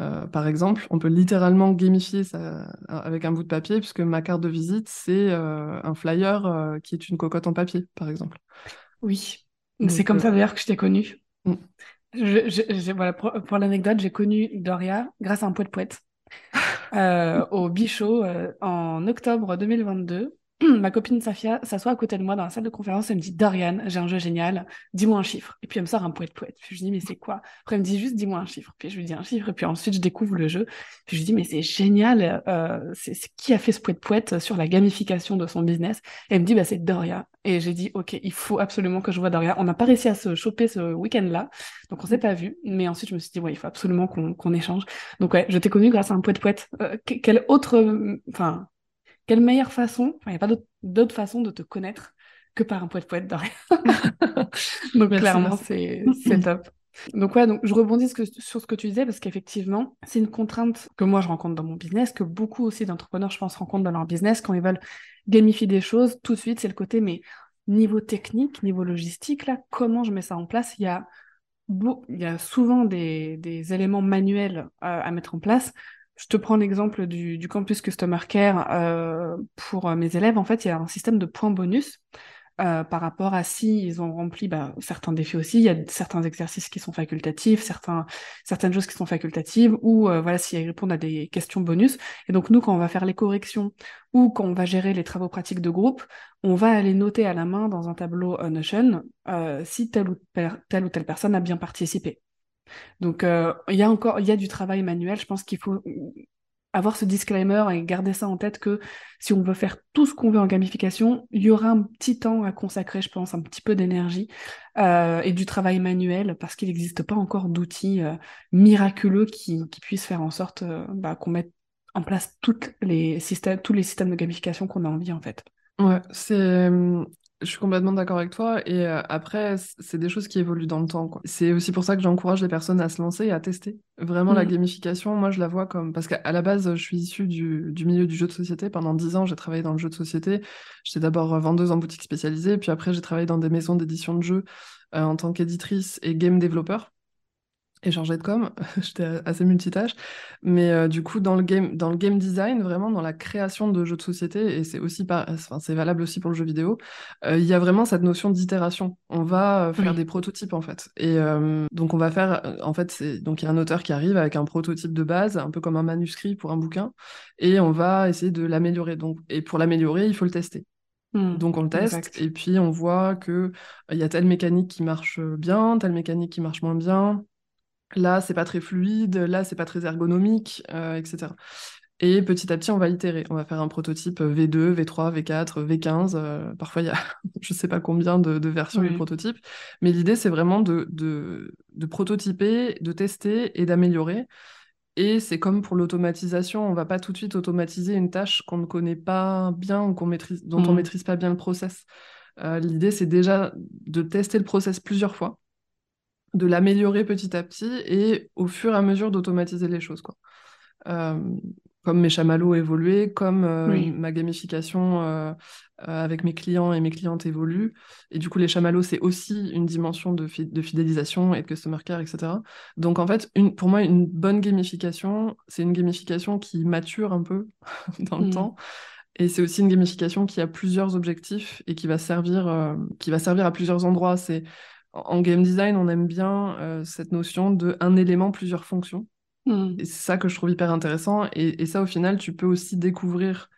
Euh, par exemple, on peut littéralement gamifier ça avec un bout de papier, puisque ma carte de visite, c'est euh, un flyer euh, qui est une cocotte en papier, par exemple. Oui, c'est comme ça d'ailleurs que je t'ai connue. Mmh. Je, voilà, pour, l'anecdote, j'ai connu Doria grâce à un poète poète euh, au Bichot euh, en octobre 2022. ma copine Safia s'assoit à côté de moi dans la salle de conférence et me dit Dorian, j'ai un jeu génial, dis-moi un chiffre. Et puis elle me sort un poète poète. Puis je dis mais c'est quoi? Après elle me dit juste dis-moi un chiffre. Puis je lui dis un chiffre et puis ensuite je découvre le jeu. Puis je lui dis mais c'est génial, euh, c'est qui a fait ce poète poète sur la gamification de son business? Et elle me dit bah c'est Doria. Et j'ai dit ok il faut absolument que je vois Doria. On n'a pas réussi à se choper ce week-end là, donc on s'est pas vu. Mais ensuite je me suis dit ouais il faut absolument qu'on échange. Donc ouais je t'ai connu grâce à un poète poète. Euh, quelle autre enfin quelle meilleure façon, il n'y a pas d'autre façon de te connaître que par un poète-poète de donc clairement, c'est top. Donc ouais, donc je rebondis sur ce que tu disais parce qu'effectivement, c'est une contrainte que moi je rencontre dans mon business, que beaucoup aussi d'entrepreneurs, je pense, rencontrent dans leur business quand ils veulent gamifier des choses. Tout de suite, c'est le côté, mais niveau technique, niveau logistique, là, comment je mets ça en place? Il y a, il y a souvent des, éléments manuels à mettre en place. Je te prends l'exemple du, campus Customer Care euh, pour euh, mes élèves. En fait, il y a un système de points bonus euh, par rapport à si ils ont rempli bah, certains défis aussi. Il y a certains exercices qui sont facultatifs, certaines choses qui sont facultatives, ou voilà s'ils répondent à des questions bonus. Et donc nous, quand on va faire les corrections ou quand on va gérer les travaux pratiques de groupe, on va aller noter à la main dans un tableau Notion si telle ou telle personne a bien participé. Donc, euh, il y a encore, il y a du travail manuel. Je pense qu'il faut avoir ce disclaimer et garder ça en tête que si on veut faire tout ce qu'on veut en gamification, il y aura un petit temps à consacrer, je pense, un petit peu d'énergie euh, et du travail manuel parce qu'il n'existe pas encore d'outils euh, miraculeux qui, puissent faire en sorte bah, qu'on mette en place les systèmes, tous les systèmes de gamification qu'on a envie en fait. Ouais, c'est je suis complètement d'accord avec toi. Et euh, après, c'est des choses qui évoluent dans le temps. C'est aussi pour ça que j'encourage les personnes à se lancer et à tester. Vraiment, la mmh. gamification, moi, je la vois comme. Parce qu'à la base, je suis issue du, du, milieu du jeu de société. Pendant dix ans, j'ai travaillé dans le jeu de société. J'étais d'abord vendeuse en boutique spécialisée. Puis après, j'ai travaillé dans des maisons d'édition de jeux euh, en tant qu'éditrice et game développeur et chargée de com, j'étais assez multitâche, mais euh, du coup dans le game dans le game design, vraiment dans la création de jeux de société et c'est aussi pas enfin, c'est valable aussi pour le jeu vidéo, euh, il y a vraiment cette notion d'itération. On va euh, faire des prototypes en fait. Et donc on va faire en fait c'est donc il y a un auteur qui arrive avec un prototype de base, un peu comme un manuscrit pour un bouquin et on va essayer de l'améliorer. Donc et pour l'améliorer, il faut le tester. Hmm, Donc on le teste et puis on voit que il y a telle mécanique qui marche bien, telle mécanique qui marche moins bien. Là, c'est pas très fluide, là, c'est pas très ergonomique, etc. Et petit à petit, on va itérer. On va faire un prototype V2, V3, V4, V15. parfois, il y a je ne sais pas combien de, versions du prototype. Mais l'idée, c'est vraiment de, de, de, prototyper, de tester et d'améliorer. Et c'est comme pour l'automatisation, on ne va pas tout de suite automatiser une tâche qu'on ne connaît pas bien ou qu'on maîtrise, dont on ne mmh. maîtrise pas bien le process. Euh, l'idée, c'est déjà de tester le process plusieurs fois, de l'améliorer petit à petit et au fur et à mesure d'automatiser les choses. Quoi. Euh, comme mes chamallows évoluaient, comme euh, ma gamification euh, euh, avec mes clients et mes clientes évolue. Et du coup, les chamallows, c'est aussi une dimension de, de, fidélisation et de customer care, etc. Donc, en fait, une, pour moi, une bonne gamification, c'est une gamification qui mature un peu dans le mmh. temps. Et c'est aussi une gamification qui a plusieurs objectifs et qui va servir, qui va servir à plusieurs endroits. C'est en game design, on aime bien cette notion de un élément, plusieurs fonctions. Mm. Et c'est ça que je trouve hyper intéressant. Et, ça, au final, tu peux aussi découvrir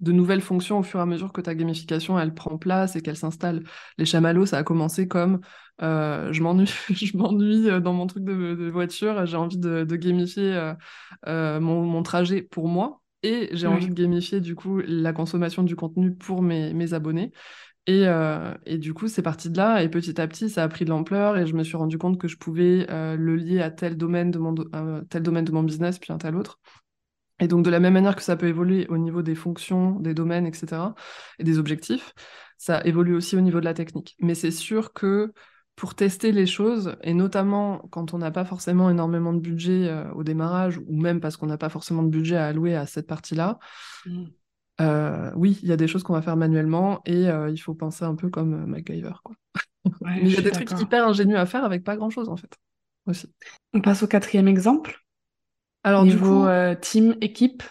de nouvelles fonctions au fur et à mesure que ta gamification elle prend place et qu'elle s'installe. Les chamallows, ça a commencé comme euh, je m'ennuie, je m'ennuie euh, dans mon truc de, voiture, j'ai envie de, gamifier euh, mon, trajet pour moi et j'ai envie de gamifier du coup la consommation du contenu pour mes, mes abonnés. Et, euh, et, du coup, c'est parti de là. Et petit à petit, ça a pris de l'ampleur. Et je me suis rendu compte que je pouvais euh, le lier à tel domaine, de mon euh, tel domaine de mon business, puis un tel autre. Et donc, de la même manière que ça peut évoluer au niveau des fonctions, des domaines, etc., et des objectifs, ça évolue aussi au niveau de la technique. Mais c'est sûr que pour tester les choses, et notamment quand on n'a pas forcément énormément de budget au démarrage, ou même parce qu'on n'a pas forcément de budget à allouer à cette partie-là, mmh. Euh, oui, il y a des choses qu'on va faire manuellement et euh, il faut penser un peu comme euh, MacGyver. Quoi. Il y a des trucs hyper ingénieux à faire avec pas grand-chose en fait. Aussi. On passe au quatrième exemple. Alors Niveau, du coup, team, équipe.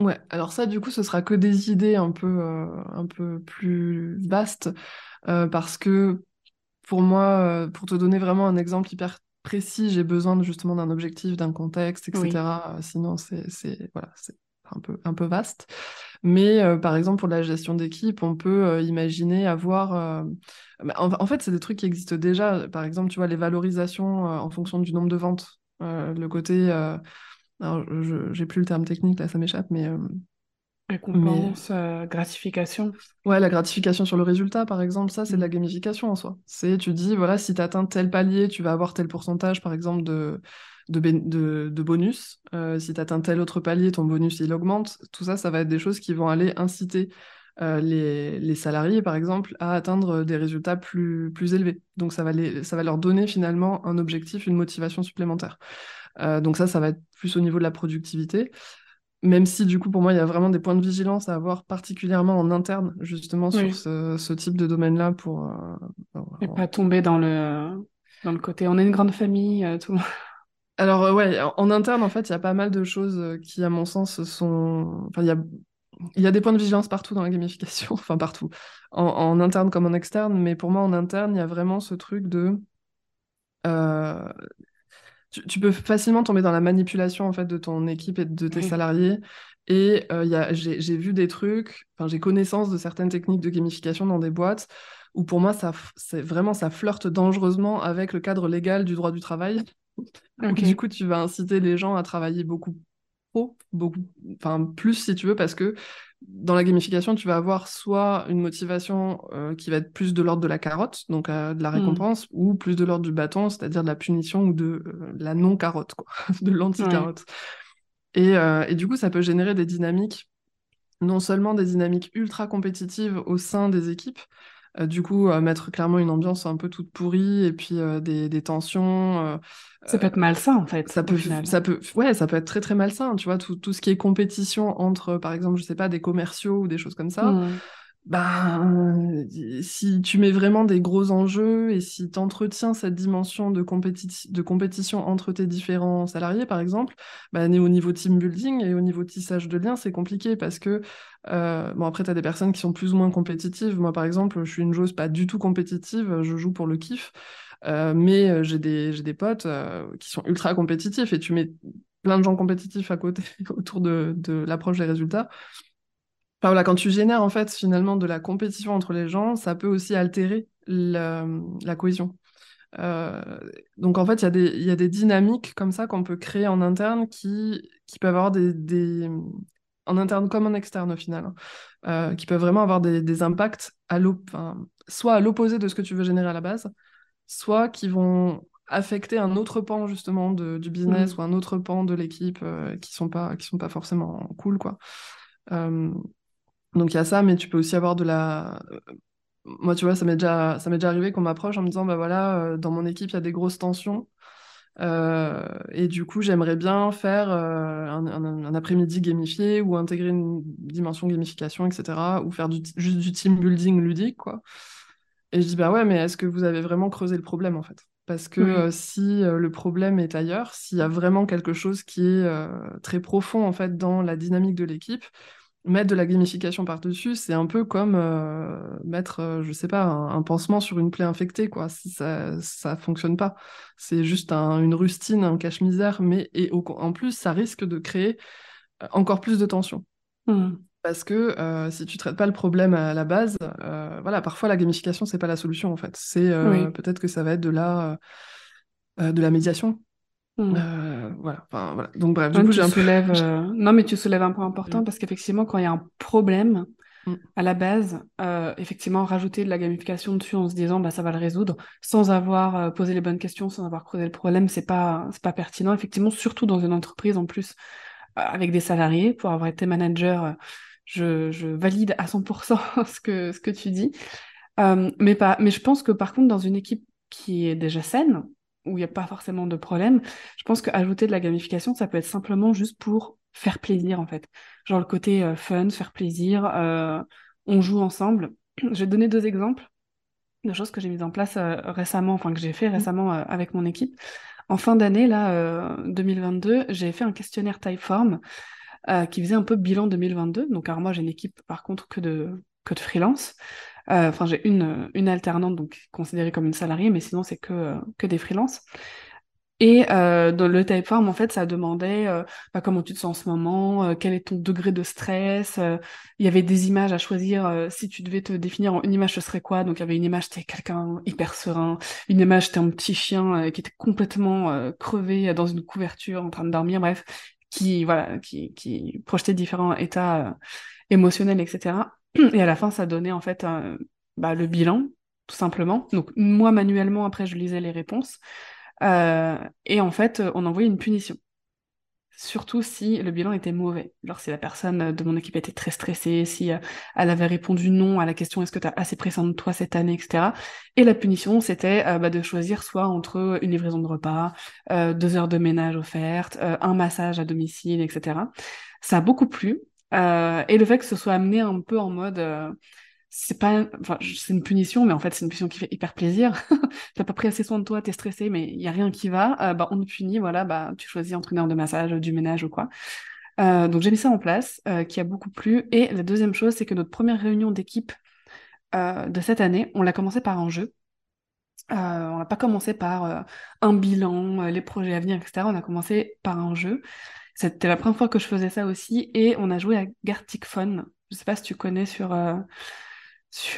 Ouais, alors ça du coup ce sera que des idées un peu, un peu plus vastes parce que pour moi, pour te donner vraiment un exemple hyper précis, j'ai besoin justement d'un objectif, d'un contexte, etc. Sinon c'est voilà, un peu, un peu vaste. Mais euh, par exemple, pour la gestion d'équipe, on peut euh, imaginer avoir. Euh, bah, en, fait, c'est des trucs qui existent déjà. Par exemple, tu vois, les valorisations en fonction du nombre de ventes. le côté. alors, j'ai plus le terme technique, là, ça m'échappe, mais. Récompense, gratification. Ouais, la gratification sur le résultat, par exemple, ça, c'est de la mmh. gamification en soi. C'est, tu dis, voilà, si tu atteins tel palier, tu vas avoir tel pourcentage, par exemple, de, de, bonus. Euh, si tu atteins tel autre palier, ton bonus il augmente. Tout ça, ça va être des choses qui vont aller inciter euh, les, salariés, par exemple, à atteindre des résultats plus, plus élevés. Donc ça va, les, ça va leur donner finalement un objectif, une motivation supplémentaire. Euh, donc ça, ça va être plus au niveau de la productivité. Même si du coup, pour moi, il y a vraiment des points de vigilance à avoir particulièrement en interne, justement, sur ce, type de domaine-là pour... Et pas tomber dans le, dans le côté on est une grande famille, tout le monde alors euh, ouais, en, interne, en fait, il y a pas mal de choses euh, qui, à mon sens, sont... Enfin, il y a... Il y a des points de vigilance partout dans la gamification, enfin partout, en, interne comme en externe, mais pour moi en interne, il y a vraiment ce truc de... Euh, tu, peux facilement tomber dans la manipulation en fait de ton équipe et de tes salariés. Et j'ai vu des trucs, enfin j'ai connaissance de certaines techniques de gamification dans des boîtes où pour moi ça, c'est vraiment ça flirte dangereusement avec le cadre légal du droit du travail. Du coup, tu vas inciter les gens à travailler beaucoup trop, beaucoup, enfin plus si tu veux, parce que dans la gamification, tu vas avoir soit une motivation euh, qui va être plus de l'ordre de la carotte, donc euh, de la hmm. récompense, ou plus de l'ordre du bâton, c'est-à-dire de la punition ou de euh, la non-carotte, quoi, de l'anti-carotte. Et, et, du coup, ça peut générer des dynamiques, non seulement des dynamiques ultra compétitives au sein des équipes, euh, du coup, euh, mettre clairement une ambiance un peu toute pourrie et puis euh, des, tensions. ça peut être malsain en fait. Ça peut, ça peut, ouais, ça peut être très très malsain. Tu vois, tout, tout, ce qui est compétition entre, par exemple, je sais pas, des commerciaux ou des choses comme ça. Mmh ben, si tu mets vraiment des gros enjeux et si tu entretiens cette dimension de, de compétition entre tes différents salariés, par exemple, ben, au niveau team building et au niveau tissage de liens, c'est compliqué parce que, euh, bon, après, tu as des personnes qui sont plus ou moins compétitives. Moi, par exemple, je suis une joueuse pas du tout compétitive, je joue pour le kiff, euh, mais j'ai des, des potes qui sont ultra compétitifs et tu mets plein de gens compétitifs à côté autour de, de l'approche des résultats voilà, quand tu génères en fait finalement de la compétition entre les gens, ça peut aussi altérer la, cohésion. Euh, donc en fait, il y, a des, y a des dynamiques comme ça qu'on peut créer en interne qui, qui peuvent avoir des, des, en interne comme en externe au final, hein, euh, qui peuvent vraiment avoir des, des impacts à soit à l'opposé de ce que tu veux générer à la base, soit qui vont affecter un autre pan justement de, du business mmh. ou un autre pan de l'équipe euh, qui sont pas qui sont pas forcément cool quoi. Donc il y a ça, mais tu peux aussi avoir de la. Moi, tu vois, ça m'est déjà, ça m'est déjà arrivé qu'on m'approche en me disant, bah voilà, euh, dans mon équipe, il y a des grosses tensions. Euh, et du coup, j'aimerais bien faire euh, un, après-midi gamifié ou intégrer une dimension gamification, etc. Ou faire du, juste du team building ludique, quoi. Et je dis, bah ouais, mais est-ce que vous avez vraiment creusé le problème, en fait? Parce que si le problème est ailleurs, s'il y a vraiment quelque chose qui est très profond, en fait, dans la dynamique de l'équipe, mettre de la gamification par-dessus, c'est un peu comme euh, mettre, euh, je sais pas, un, pansement sur une plaie infectée, quoi. Ça, ça fonctionne pas. C'est juste une rustine, un cache-misère, mais et en plus, ça risque de créer euh, encore plus de tension. Mmh. Parce que si tu traites pas le problème à la base, voilà, parfois la gamification c'est pas la solution en fait. C'est peut-être que ça va être de la de la médiation, Mmh. Euh, voilà. voilà. Donc bref, du coup, j'ai un soulèves, euh, Non, mais tu soulèves un point important mmh. parce qu'effectivement, quand il y a un problème, mmh. à la base, euh, effectivement, rajouter de la gamification dessus en se disant bah ça va le résoudre, sans avoir posé les bonnes questions, sans avoir creusé le problème, c'est pas c'est pas pertinent. Effectivement, surtout dans une entreprise en plus avec des salariés, pour avoir été manager, je, je valide à 100% ce que ce que tu dis. mais pas, mais je pense que par contre, dans une équipe qui est déjà saine, où il n'y a pas forcément de problème. Je pense qu'ajouter de la gamification, ça peut être simplement juste pour faire plaisir, en fait. Genre le côté euh, fun, faire plaisir, euh, on joue ensemble. Je vais donner deux exemples de choses que j'ai mises en place euh, récemment, enfin que j'ai fait récemment avec mon équipe. En fin d'année, là, 2022, j'ai fait un questionnaire Typeform qui faisait un peu bilan 2022. Donc, alors moi, j'ai une équipe, par contre, que de, que de freelance. Euh, enfin, j'ai une, une alternante, donc considérée comme une salariée, mais sinon, c'est que, que des freelances. Et euh, dans le Typeform, en fait, ça demandait euh, bah, comment tu te sens en ce moment, quel est ton degré de stress. il y avait des images à choisir. si tu devais te définir en une image, ce serait quoi? Donc, il y avait une image, c'était quelqu'un hyper serein. Une image, c'était un petit chien qui était complètement crevé dans une couverture en train de dormir. Bref, qui voilà, qui, qui projetait différents états émotionnels, etc. Et à la fin, ça donnait en fait bah, le bilan, tout simplement. Donc moi, manuellement, après, je lisais les réponses. Euh, et en fait, on envoyait une punition. Surtout si le bilan était mauvais. Genre si la personne de mon équipe était très stressée, si euh, elle avait répondu non à la question est-ce que tu as assez pris soin de toi cette année, etc. Et la punition, c'était euh, bah, de choisir soit entre une livraison de repas, deux heures de ménage offertes, un massage à domicile, etc. Ça a beaucoup plu. Euh, et le fait que ce soit amené un peu en mode, euh, c'est pas, enfin, c'est une punition, mais en fait, c'est une punition qui fait hyper plaisir. T'as pas pris assez soin de toi, t'es stressé, mais il y a rien qui va. Euh, bah, on te punit, voilà, bah, tu choisis entre une heure de massage, du ménage ou quoi. donc j'ai mis ça en place, qui a beaucoup plu. Et la deuxième chose, c'est que notre première réunion d'équipe de cette année, on l'a commencé par un jeu. on n'a pas commencé par un bilan, les projets à venir, etc. On a commencé par un jeu. C'était la première fois que je faisais ça aussi et on a joué à Gartic Phone. Je sais pas si tu connais sur, euh,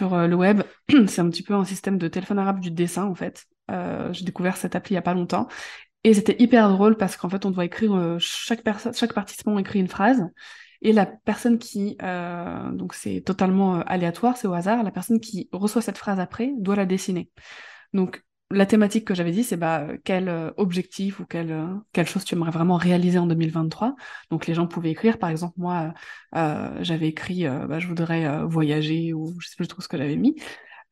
euh, le web. C'est un petit peu un système de téléphone arabe du dessin en fait. Euh, j'ai découvert cette appli il y a pas longtemps et c'était hyper drôle parce qu'en fait on doit écrire chaque chaque participant écrit une phrase et la personne qui donc c'est totalement aléatoire, c'est au hasard. La personne qui reçoit cette phrase après doit la dessiner. Donc la thématique que j'avais dit, c'est bah, quel euh, objectif ou quelle, euh, quelle chose tu aimerais vraiment réaliser en 2023. Donc les gens pouvaient écrire, par exemple, moi, euh, j'avais écrit, bah, je voudrais voyager ou je sais plus trop ce que j'avais mis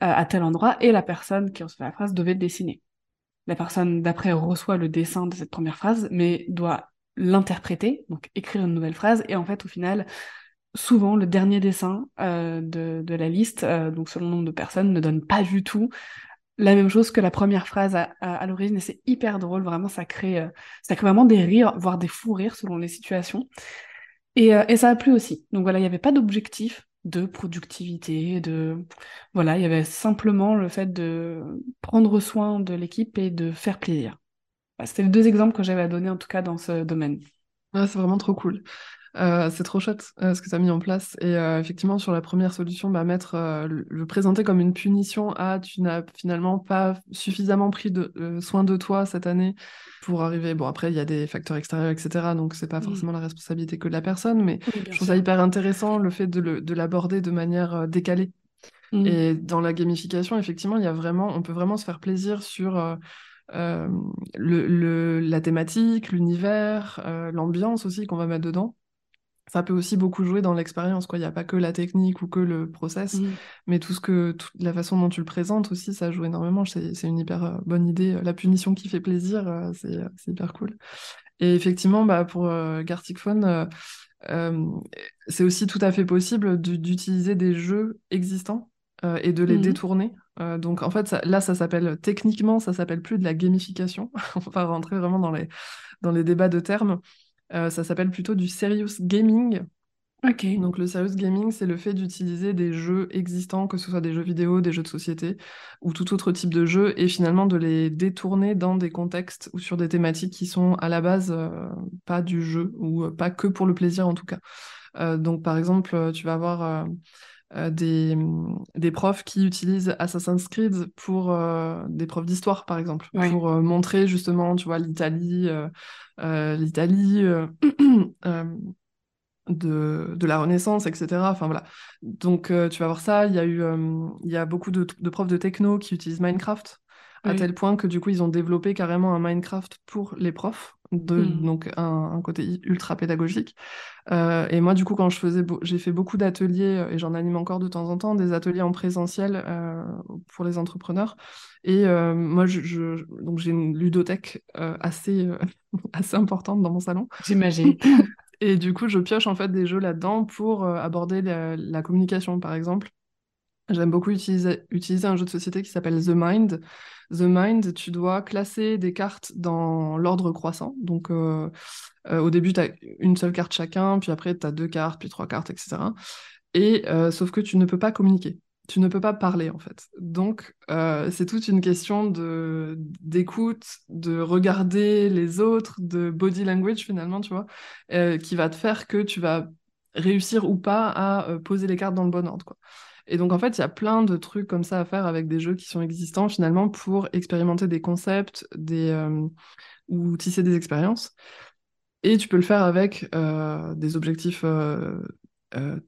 à tel endroit, et la personne qui recevait la phrase devait dessiner. La personne d'après reçoit le dessin de cette première phrase, mais doit l'interpréter, donc écrire une nouvelle phrase, et en fait, au final, souvent le dernier dessin de, de, la liste, donc selon le nombre de personnes, ne donne pas du tout la même chose que la première phrase à, l'origine et c'est hyper drôle, vraiment ça crée, euh, ça crée vraiment des rires, voire des fous rires selon les situations. Et, euh, ça a plu aussi. Donc voilà, il n'y avait pas d'objectif de productivité, de voilà, il y avait simplement le fait de prendre soin de l'équipe et de faire plaisir. C'était les deux exemples que j'avais à donner en tout cas dans ce domaine. c'est vraiment trop cool. Euh, c'est trop chouette euh, ce que tu as mis en place. Et euh, effectivement, sur la première solution, bah, mettre, le, le, présenter comme une punition à tu n'as finalement pas suffisamment pris de, soin de toi cette année pour arriver. Bon, après, il y a des facteurs extérieurs, etc. Donc, c'est pas mmh. forcément la responsabilité que de la personne. Mais je trouve ça hyper intéressant le fait de l'aborder de, manière décalée. Mmh. Et dans la gamification, effectivement, il y a vraiment, on peut vraiment se faire plaisir sur. le, le, la thématique, l'univers, l'ambiance aussi qu'on va mettre dedans ça peut aussi beaucoup jouer dans l'expérience. Il n'y a pas que la technique ou que le process, mmh. mais tout ce que, la façon dont tu le présentes aussi, ça joue énormément. C'est une hyper euh, bonne idée. La punition qui fait plaisir, euh, c'est hyper cool. Et effectivement, bah, pour euh, Gartic Phone, c'est aussi tout à fait possible d'utiliser des jeux existants et de les mmh. détourner. donc en fait, là, ça s'appelle techniquement, ça s'appelle plus de la gamification. On va rentrer vraiment dans les, dans les débats de termes. Euh, ça s'appelle plutôt du serious gaming. Ok. Donc le serious gaming, c'est le fait d'utiliser des jeux existants, que ce soit des jeux vidéo, des jeux de société ou tout autre type de jeu, et finalement de les détourner dans des contextes ou sur des thématiques qui sont à la base euh, pas du jeu ou euh, pas que pour le plaisir en tout cas. donc par exemple, tu vas avoir des, des, profs qui utilisent Assassin's Creed pour des profs d'histoire, par exemple, pour montrer justement, tu vois, l'Italie, euh, l'Italie, euh, euh, de, de, la Renaissance, etc. Enfin voilà. Donc tu vas voir ça. Il y a eu, il y a beaucoup de, de, profs de techno qui utilisent Minecraft à tel point que du coup ils ont développé carrément un Minecraft pour les profs, de, hmm. donc un, côté ultra pédagogique. Euh, et moi du coup quand je faisais, j'ai fait beaucoup d'ateliers euh, et j'en anime encore de temps en temps des ateliers en présentiel euh, pour les entrepreneurs. Et moi je, donc j'ai une ludothèque assez assez importante dans mon salon. J'imagine. Et du coup je pioche en fait des jeux là-dedans pour aborder la communication par exemple. J'aime beaucoup utiliser, un jeu de société qui s'appelle The Mind. The Mind, tu dois classer des cartes dans l'ordre croissant. Donc, euh, euh, au début, tu as une seule carte chacun, puis après, tu as deux cartes, puis trois cartes, etc. Et euh, sauf que tu ne peux pas communiquer. Tu ne peux pas parler, en fait. Donc, c'est toute une question d'écoute, de regarder les autres, de body language, finalement, tu vois, qui va te faire que tu vas réussir ou pas à poser les cartes dans le bon ordre, quoi. Et donc, en fait, il y a plein de trucs comme ça à faire avec des jeux qui sont existants, finalement, pour expérimenter des concepts des, euh, ou tisser des expériences. Et tu peux le faire avec euh, des objectifs euh,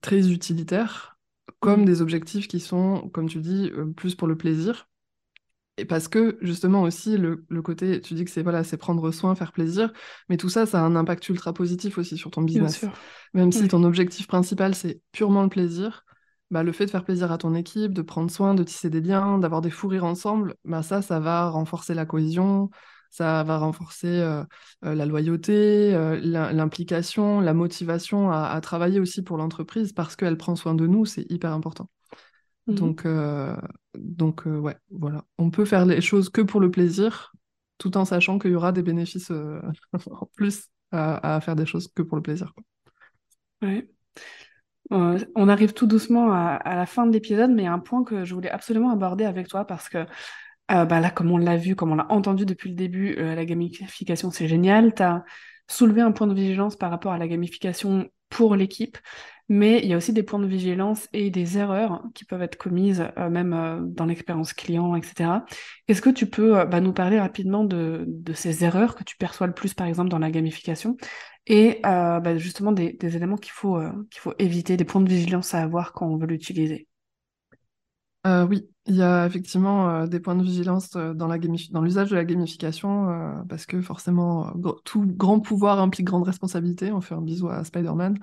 très utilitaires, comme mmh. des objectifs qui sont, comme tu dis, plus pour le plaisir. Et parce que justement aussi le, le côté, tu dis que c'est voilà, c'est prendre soin, faire plaisir, mais tout ça, ça a un impact ultra positif aussi sur ton business. Même si ton objectif principal c'est purement le plaisir, bah, le fait de faire plaisir à ton équipe, de prendre soin, de tisser des liens, d'avoir des fous rires ensemble, bah, ça, ça va renforcer la cohésion, ça va renforcer euh, euh, la loyauté, euh, l'implication, la motivation à, travailler aussi pour l'entreprise parce qu'elle prend soin de nous, c'est hyper important. Mmh donc, donc ouais, voilà. On peut faire les choses que pour le plaisir, tout en sachant qu'il y aura des bénéfices en plus à, faire des choses que pour le plaisir. Quoi. Ouais. Euh, on arrive tout doucement à, la fin de l'épisode, mais un point que je voulais absolument aborder avec toi parce que euh, bah là, comme on l'a vu, comme on l'a entendu depuis le début, euh, la gamification c'est génial. Tu as soulevé un point de vigilance par rapport à la gamification pour l'équipe, mais il y a aussi des points de vigilance et des erreurs qui peuvent être commises même dans l'expérience client, etc. Est-ce que tu peux bah, nous parler rapidement de, de, ces erreurs que tu perçois le plus, par exemple, dans la gamification? Et euh, bah, justement des, éléments qu'il faut, euh, qu'il faut éviter, des points de vigilance à avoir quand on veut l'utiliser. Euh, oui, il y a effectivement des points de vigilance dans, la dans l'usage de la gamification, parce que forcément, tout grand pouvoir implique grande responsabilité. On fait un bisou à Spider-Man.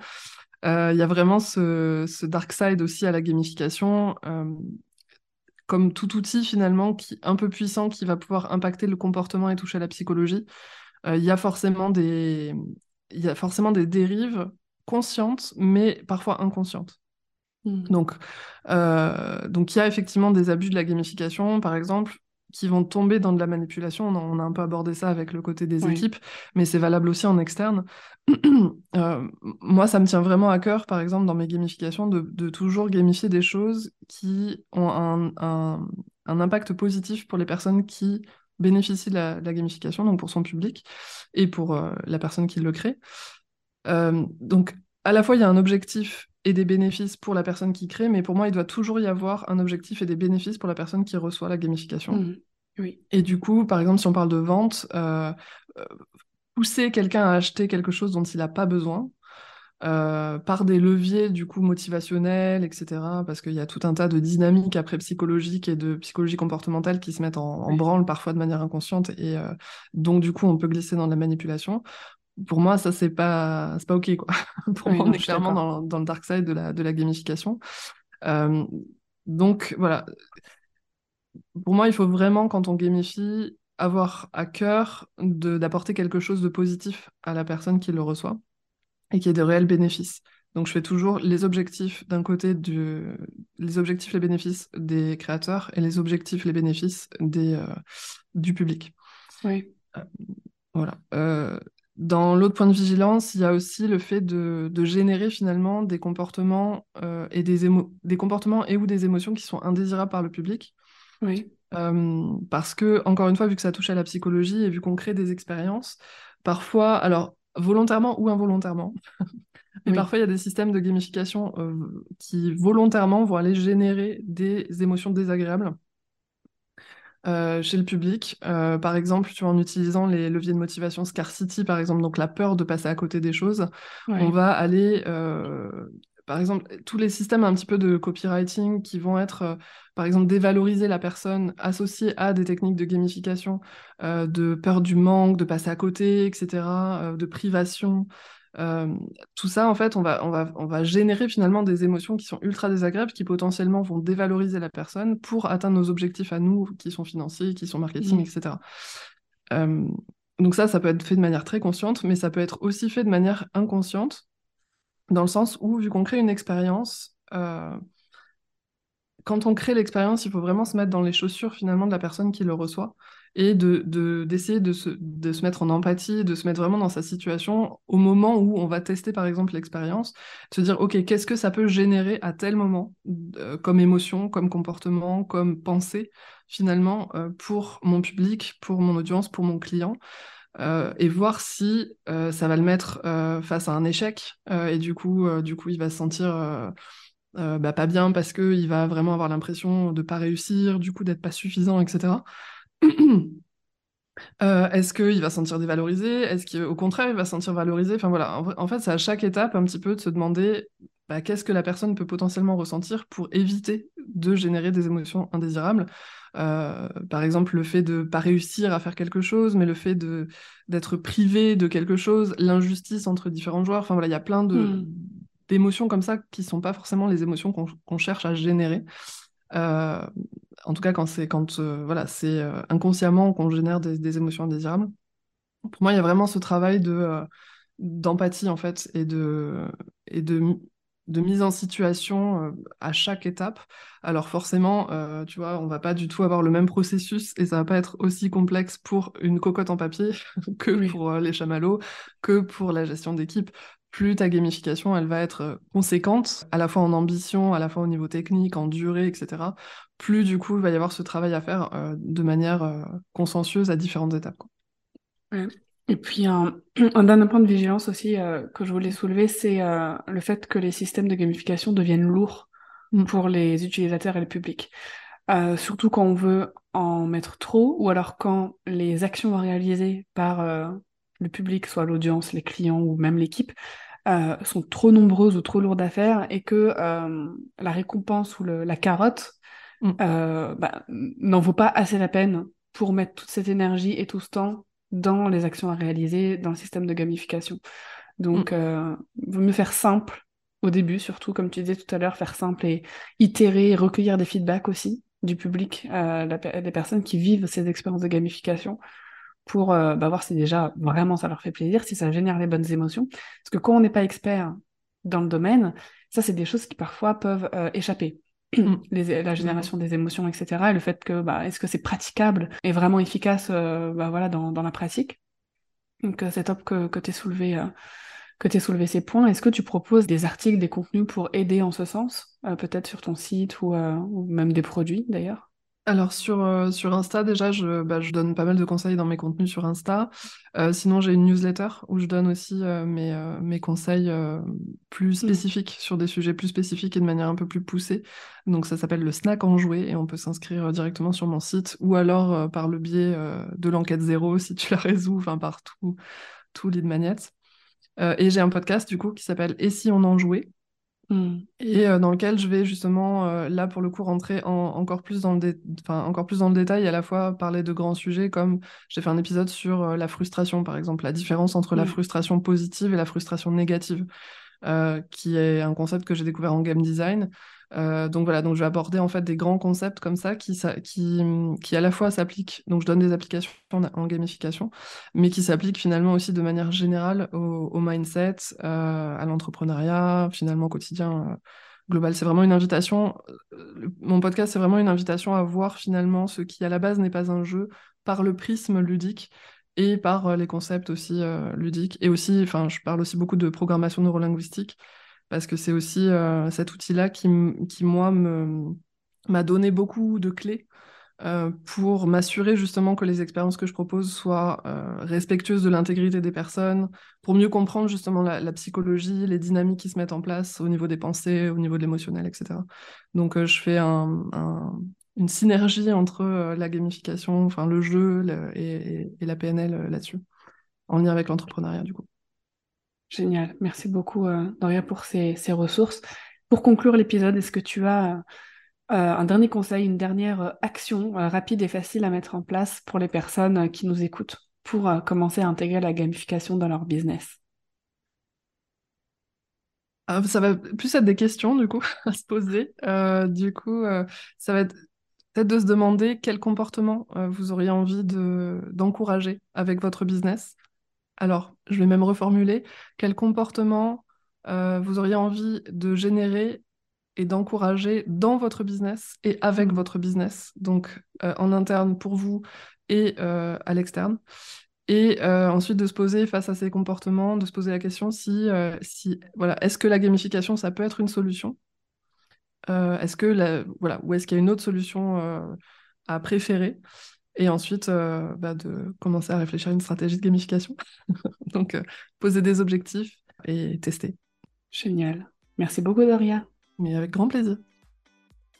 Il y a vraiment ce, dark side aussi à la gamification, comme tout outil finalement qui un peu puissant qui va pouvoir impacter le comportement et toucher à la psychologie. Il y a forcément des, il y a forcément des dérives conscientes, mais parfois inconscientes. Hmm. Donc, euh, donc, il y a effectivement des abus de la gamification, par exemple, qui vont tomber dans de la manipulation. On a, un peu abordé ça avec le côté des équipes, mais c'est valable aussi en externe. Euh, moi, ça me tient vraiment à cœur, par exemple, dans mes gamifications, de, toujours gamifier des choses qui ont un, un, impact positif pour les personnes qui bénéficie de la, gamification, donc pour son public et pour euh, la personne qui le crée. Euh, donc, à la fois, il y a un objectif et des bénéfices pour la personne qui crée, mais pour moi, il doit toujours y avoir un objectif et des bénéfices pour la personne qui reçoit la gamification. Mmh. Oui. Et du coup, par exemple, si on parle de vente, euh, euh, pousser quelqu'un à acheter quelque chose dont il n'a pas besoin, euh, par des leviers du coup motivationnels, etc. Parce qu'il y a tout un tas de dynamiques après psychologiques et de psychologie comportementale qui se mettent en, branle parfois de manière inconsciente et donc du coup on peut glisser dans la manipulation pour moi, ça, c'est pas, c'est pas OK, quoi. pour moi, on est clairement dans, dans, le dark side de la, de la gamification. Euh, donc, voilà. Pour moi, il faut vraiment, quand on gamifie, avoir à cœur d'apporter quelque chose de positif à la personne qui le reçoit et qui ait des réels bénéfices. Donc, je fais toujours les objectifs d'un côté du, les objectifs, les bénéfices des créateurs et les objectifs, les bénéfices des, euh, du public. Oui. Euh, voilà. Dans l'autre point de vigilance, il y a aussi le fait de, générer finalement des comportements euh, et des, des comportements et ou des émotions qui sont indésirables par le public. Oui. Euh, parce que, encore une fois, vu que ça touche à la psychologie et vu qu'on crée des expériences, parfois, alors volontairement ou involontairement, mais parfois il y a des systèmes de gamification euh, qui volontairement vont aller générer des émotions désagréables euh, chez le public. Euh, par exemple, tu vois, en utilisant les leviers de motivation scarcity, par exemple, donc la peur de passer à côté des choses, on va aller, par exemple, tous les systèmes un petit peu de copywriting qui vont être, par exemple, dévaloriser la personne associée à des techniques de gamification, de peur du manque, de passer à côté, etc., de privation. Euh, tout ça, en fait, on va, on, va, on va générer finalement des émotions qui sont ultra désagréables, qui potentiellement vont dévaloriser la personne pour atteindre nos objectifs à nous, qui sont financiers, qui sont marketing, mmh. etc. Euh, donc ça, ça peut être fait de manière très consciente, mais ça peut être aussi fait de manière inconsciente, dans le sens où, vu qu'on crée une expérience, euh, quand on crée l'expérience, il faut vraiment se mettre dans les chaussures finalement de la personne qui le reçoit et de, d'essayer de, se, de se mettre en empathie, de se mettre vraiment dans sa situation au moment où on va tester par exemple l'expérience, se dire ok qu'est-ce que ça peut générer à tel moment euh, comme émotion, comme comportement, comme pensée finalement euh, pour mon public, pour mon audience, pour mon client. Euh, et voir si ça va le mettre face à un échec et du coup, du coup il va se sentir bah, pas bien parce qu'il va vraiment avoir l'impression de pas réussir, du coup d'être pas suffisant, etc. Euh, est-ce qu'il va se sentir dévalorisé? Est-ce qu'au contraire, il va se sentir valorisé? Enfin voilà, en, fait, c'est à chaque étape un petit peu de se demander bah, qu'est-ce que la personne peut potentiellement ressentir pour éviter de générer des émotions indésirables? Euh, par exemple, le fait de ne pas réussir à faire quelque chose, mais le fait de d'être privé de quelque chose, l'injustice entre différents joueurs. Enfin voilà, il y a plein de hmm. d'émotions comme ça qui sont pas forcément les émotions qu'on cherche à générer. Euh, en tout cas quand c'est quand euh, voilà c'est inconsciemment qu'on génère des, émotions indésirables. Pour moi, il y a vraiment ce travail de d'empathie en fait et de et de de mise en situation à chaque étape. Alors forcément, tu vois, on va pas du tout avoir le même processus et ça va pas être aussi complexe pour une cocotte en papier que pour les chamallows, que pour la gestion d'équipe plus ta gamification, elle va être euh, conséquente, à la fois en ambition, à la fois au niveau technique, en durée, etc., plus du coup, il va y avoir ce travail à faire euh, de manière euh, consensueuse à différentes étapes. Et puis, un, dernier point de vigilance aussi que je voulais soulever, c'est le fait que les systèmes de gamification deviennent lourds mm. pour les utilisateurs et le public. surtout quand on veut en mettre trop, ou alors quand les actions réalisées par le public, soit l'audience, les clients ou même l'équipe, euh, sont trop nombreuses ou trop lourdes à faire et que euh, la récompense ou la carotte mm. euh, bah, n'en vaut pas assez la peine pour mettre toute cette énergie et tout ce temps dans les actions à réaliser, dans le système de gamification. Donc, mm. il vaut mieux faire simple au début, surtout, comme tu disais tout à l'heure, faire simple et itérer et recueillir des feedbacks aussi du public, des personnes qui vivent ces expériences de gamification pour euh, bah, voir si déjà vraiment ça leur fait plaisir, si ça génère les bonnes émotions. Parce que quand on n'est pas expert dans le domaine, ça c'est des choses qui parfois peuvent euh, échapper. La génération des émotions, etc. Et le fait que bah, est-ce que c'est praticable et vraiment efficace euh, bah, voilà, dans, dans, la pratique. Donc c'est top que, que tu soulevé que tu soulevé ces points. Est-ce que tu proposes des articles, des contenus pour aider en ce sens, peut-être sur ton site ou, ou même des produits d'ailleurs? Alors sur, euh, sur Insta, déjà, je, bah, je donne pas mal de conseils dans mes contenus sur Insta. Euh, sinon, j'ai une newsletter où je donne aussi euh, mes, mes conseils plus mmh. spécifiques sur des sujets plus spécifiques et de manière un peu plus poussée. Donc ça s'appelle le snack en jouet et on peut s'inscrire directement sur mon site ou alors par le biais de l'enquête zéro si tu la résous, enfin par tout, tout lead magnet. et j'ai un podcast du coup qui s'appelle Et si on en jouait? Mm. Et euh, dans lequel je vais justement, euh, là pour le coup, rentrer encore, plus dans le encore plus dans le détail à la fois parler de grands sujets comme j'ai fait un épisode sur euh, la frustration, par exemple, la différence entre la mm. frustration positive et la frustration négative, qui est un concept que j'ai découvert en game design. Euh, donc voilà, donc je vais aborder en fait des grands concepts comme ça qui, qui, qui à la fois s'appliquent, donc je donne des applications en, gamification, mais qui s'appliquent finalement aussi de manière générale au, mindset, euh, à l'entrepreneuriat, finalement au quotidien euh, global. C'est vraiment une invitation, mon podcast c'est vraiment une invitation à voir finalement ce qui à la base n'est pas un jeu par le prisme ludique et par les concepts aussi ludiques. Et aussi, enfin, je parle aussi beaucoup de programmation neurolinguistique parce que c'est aussi euh, cet outil-là qui, qui, moi, m'a donné beaucoup de clés euh, pour m'assurer justement que les expériences que je propose soient euh, respectueuses de l'intégrité des personnes, pour mieux comprendre justement la, psychologie, les dynamiques qui se mettent en place au niveau des pensées, au niveau de l'émotionnel, etc. Donc je fais une synergie entre la gamification, enfin le jeu et, et, la PNL là-dessus, en lien avec l'entrepreneuriat du coup. Génial. Merci beaucoup, euh, Doria, pour ces, ressources. Pour conclure l'épisode, est-ce que tu as euh, un dernier conseil, une dernière euh, action rapide et facile à mettre en place pour les personnes qui nous écoutent pour commencer à intégrer la gamification dans leur business? Ah, Ça va plus être des questions, du coup, à se poser. du coup, ça va être peut-être de se demander quel comportement vous auriez envie d'encourager avec votre business alors, je vais même reformuler. Quel comportement euh, vous auriez envie de générer et d'encourager dans votre business et avec mmh. votre business, donc euh, en interne pour vous et euh, à l'externe. Et ensuite de se poser face à ces comportements, de se poser la question si, si voilà, est-ce que la gamification, ça peut être une solution? Est-ce que la, voilà, ou est-ce qu'il y a une autre solution à préférer? Et ensuite, euh, bah, de commencer à réfléchir à une stratégie de gamification. Donc, euh, poser des objectifs et tester. Génial. Merci beaucoup, Doria. Mais avec grand plaisir.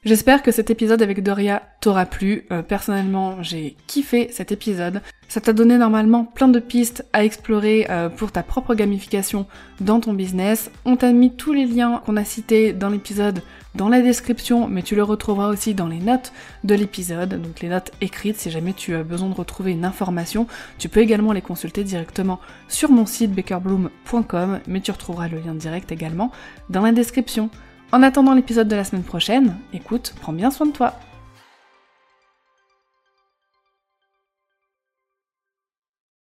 J'espère que cet épisode avec Doria t'aura plu. Euh, personnellement, j'ai kiffé cet épisode. Ça t'a donné normalement plein de pistes à explorer euh, pour ta propre gamification dans ton business. On t'a mis tous les liens qu'on a cités dans l'épisode dans la description, mais tu le retrouveras aussi dans les notes de l'épisode, donc les notes écrites si jamais tu as besoin de retrouver une information. Tu peux également les consulter directement sur mon site bakerbloom.com, mais tu retrouveras le lien direct également dans la description. En attendant l'épisode de la semaine prochaine, écoute, prends bien soin de toi.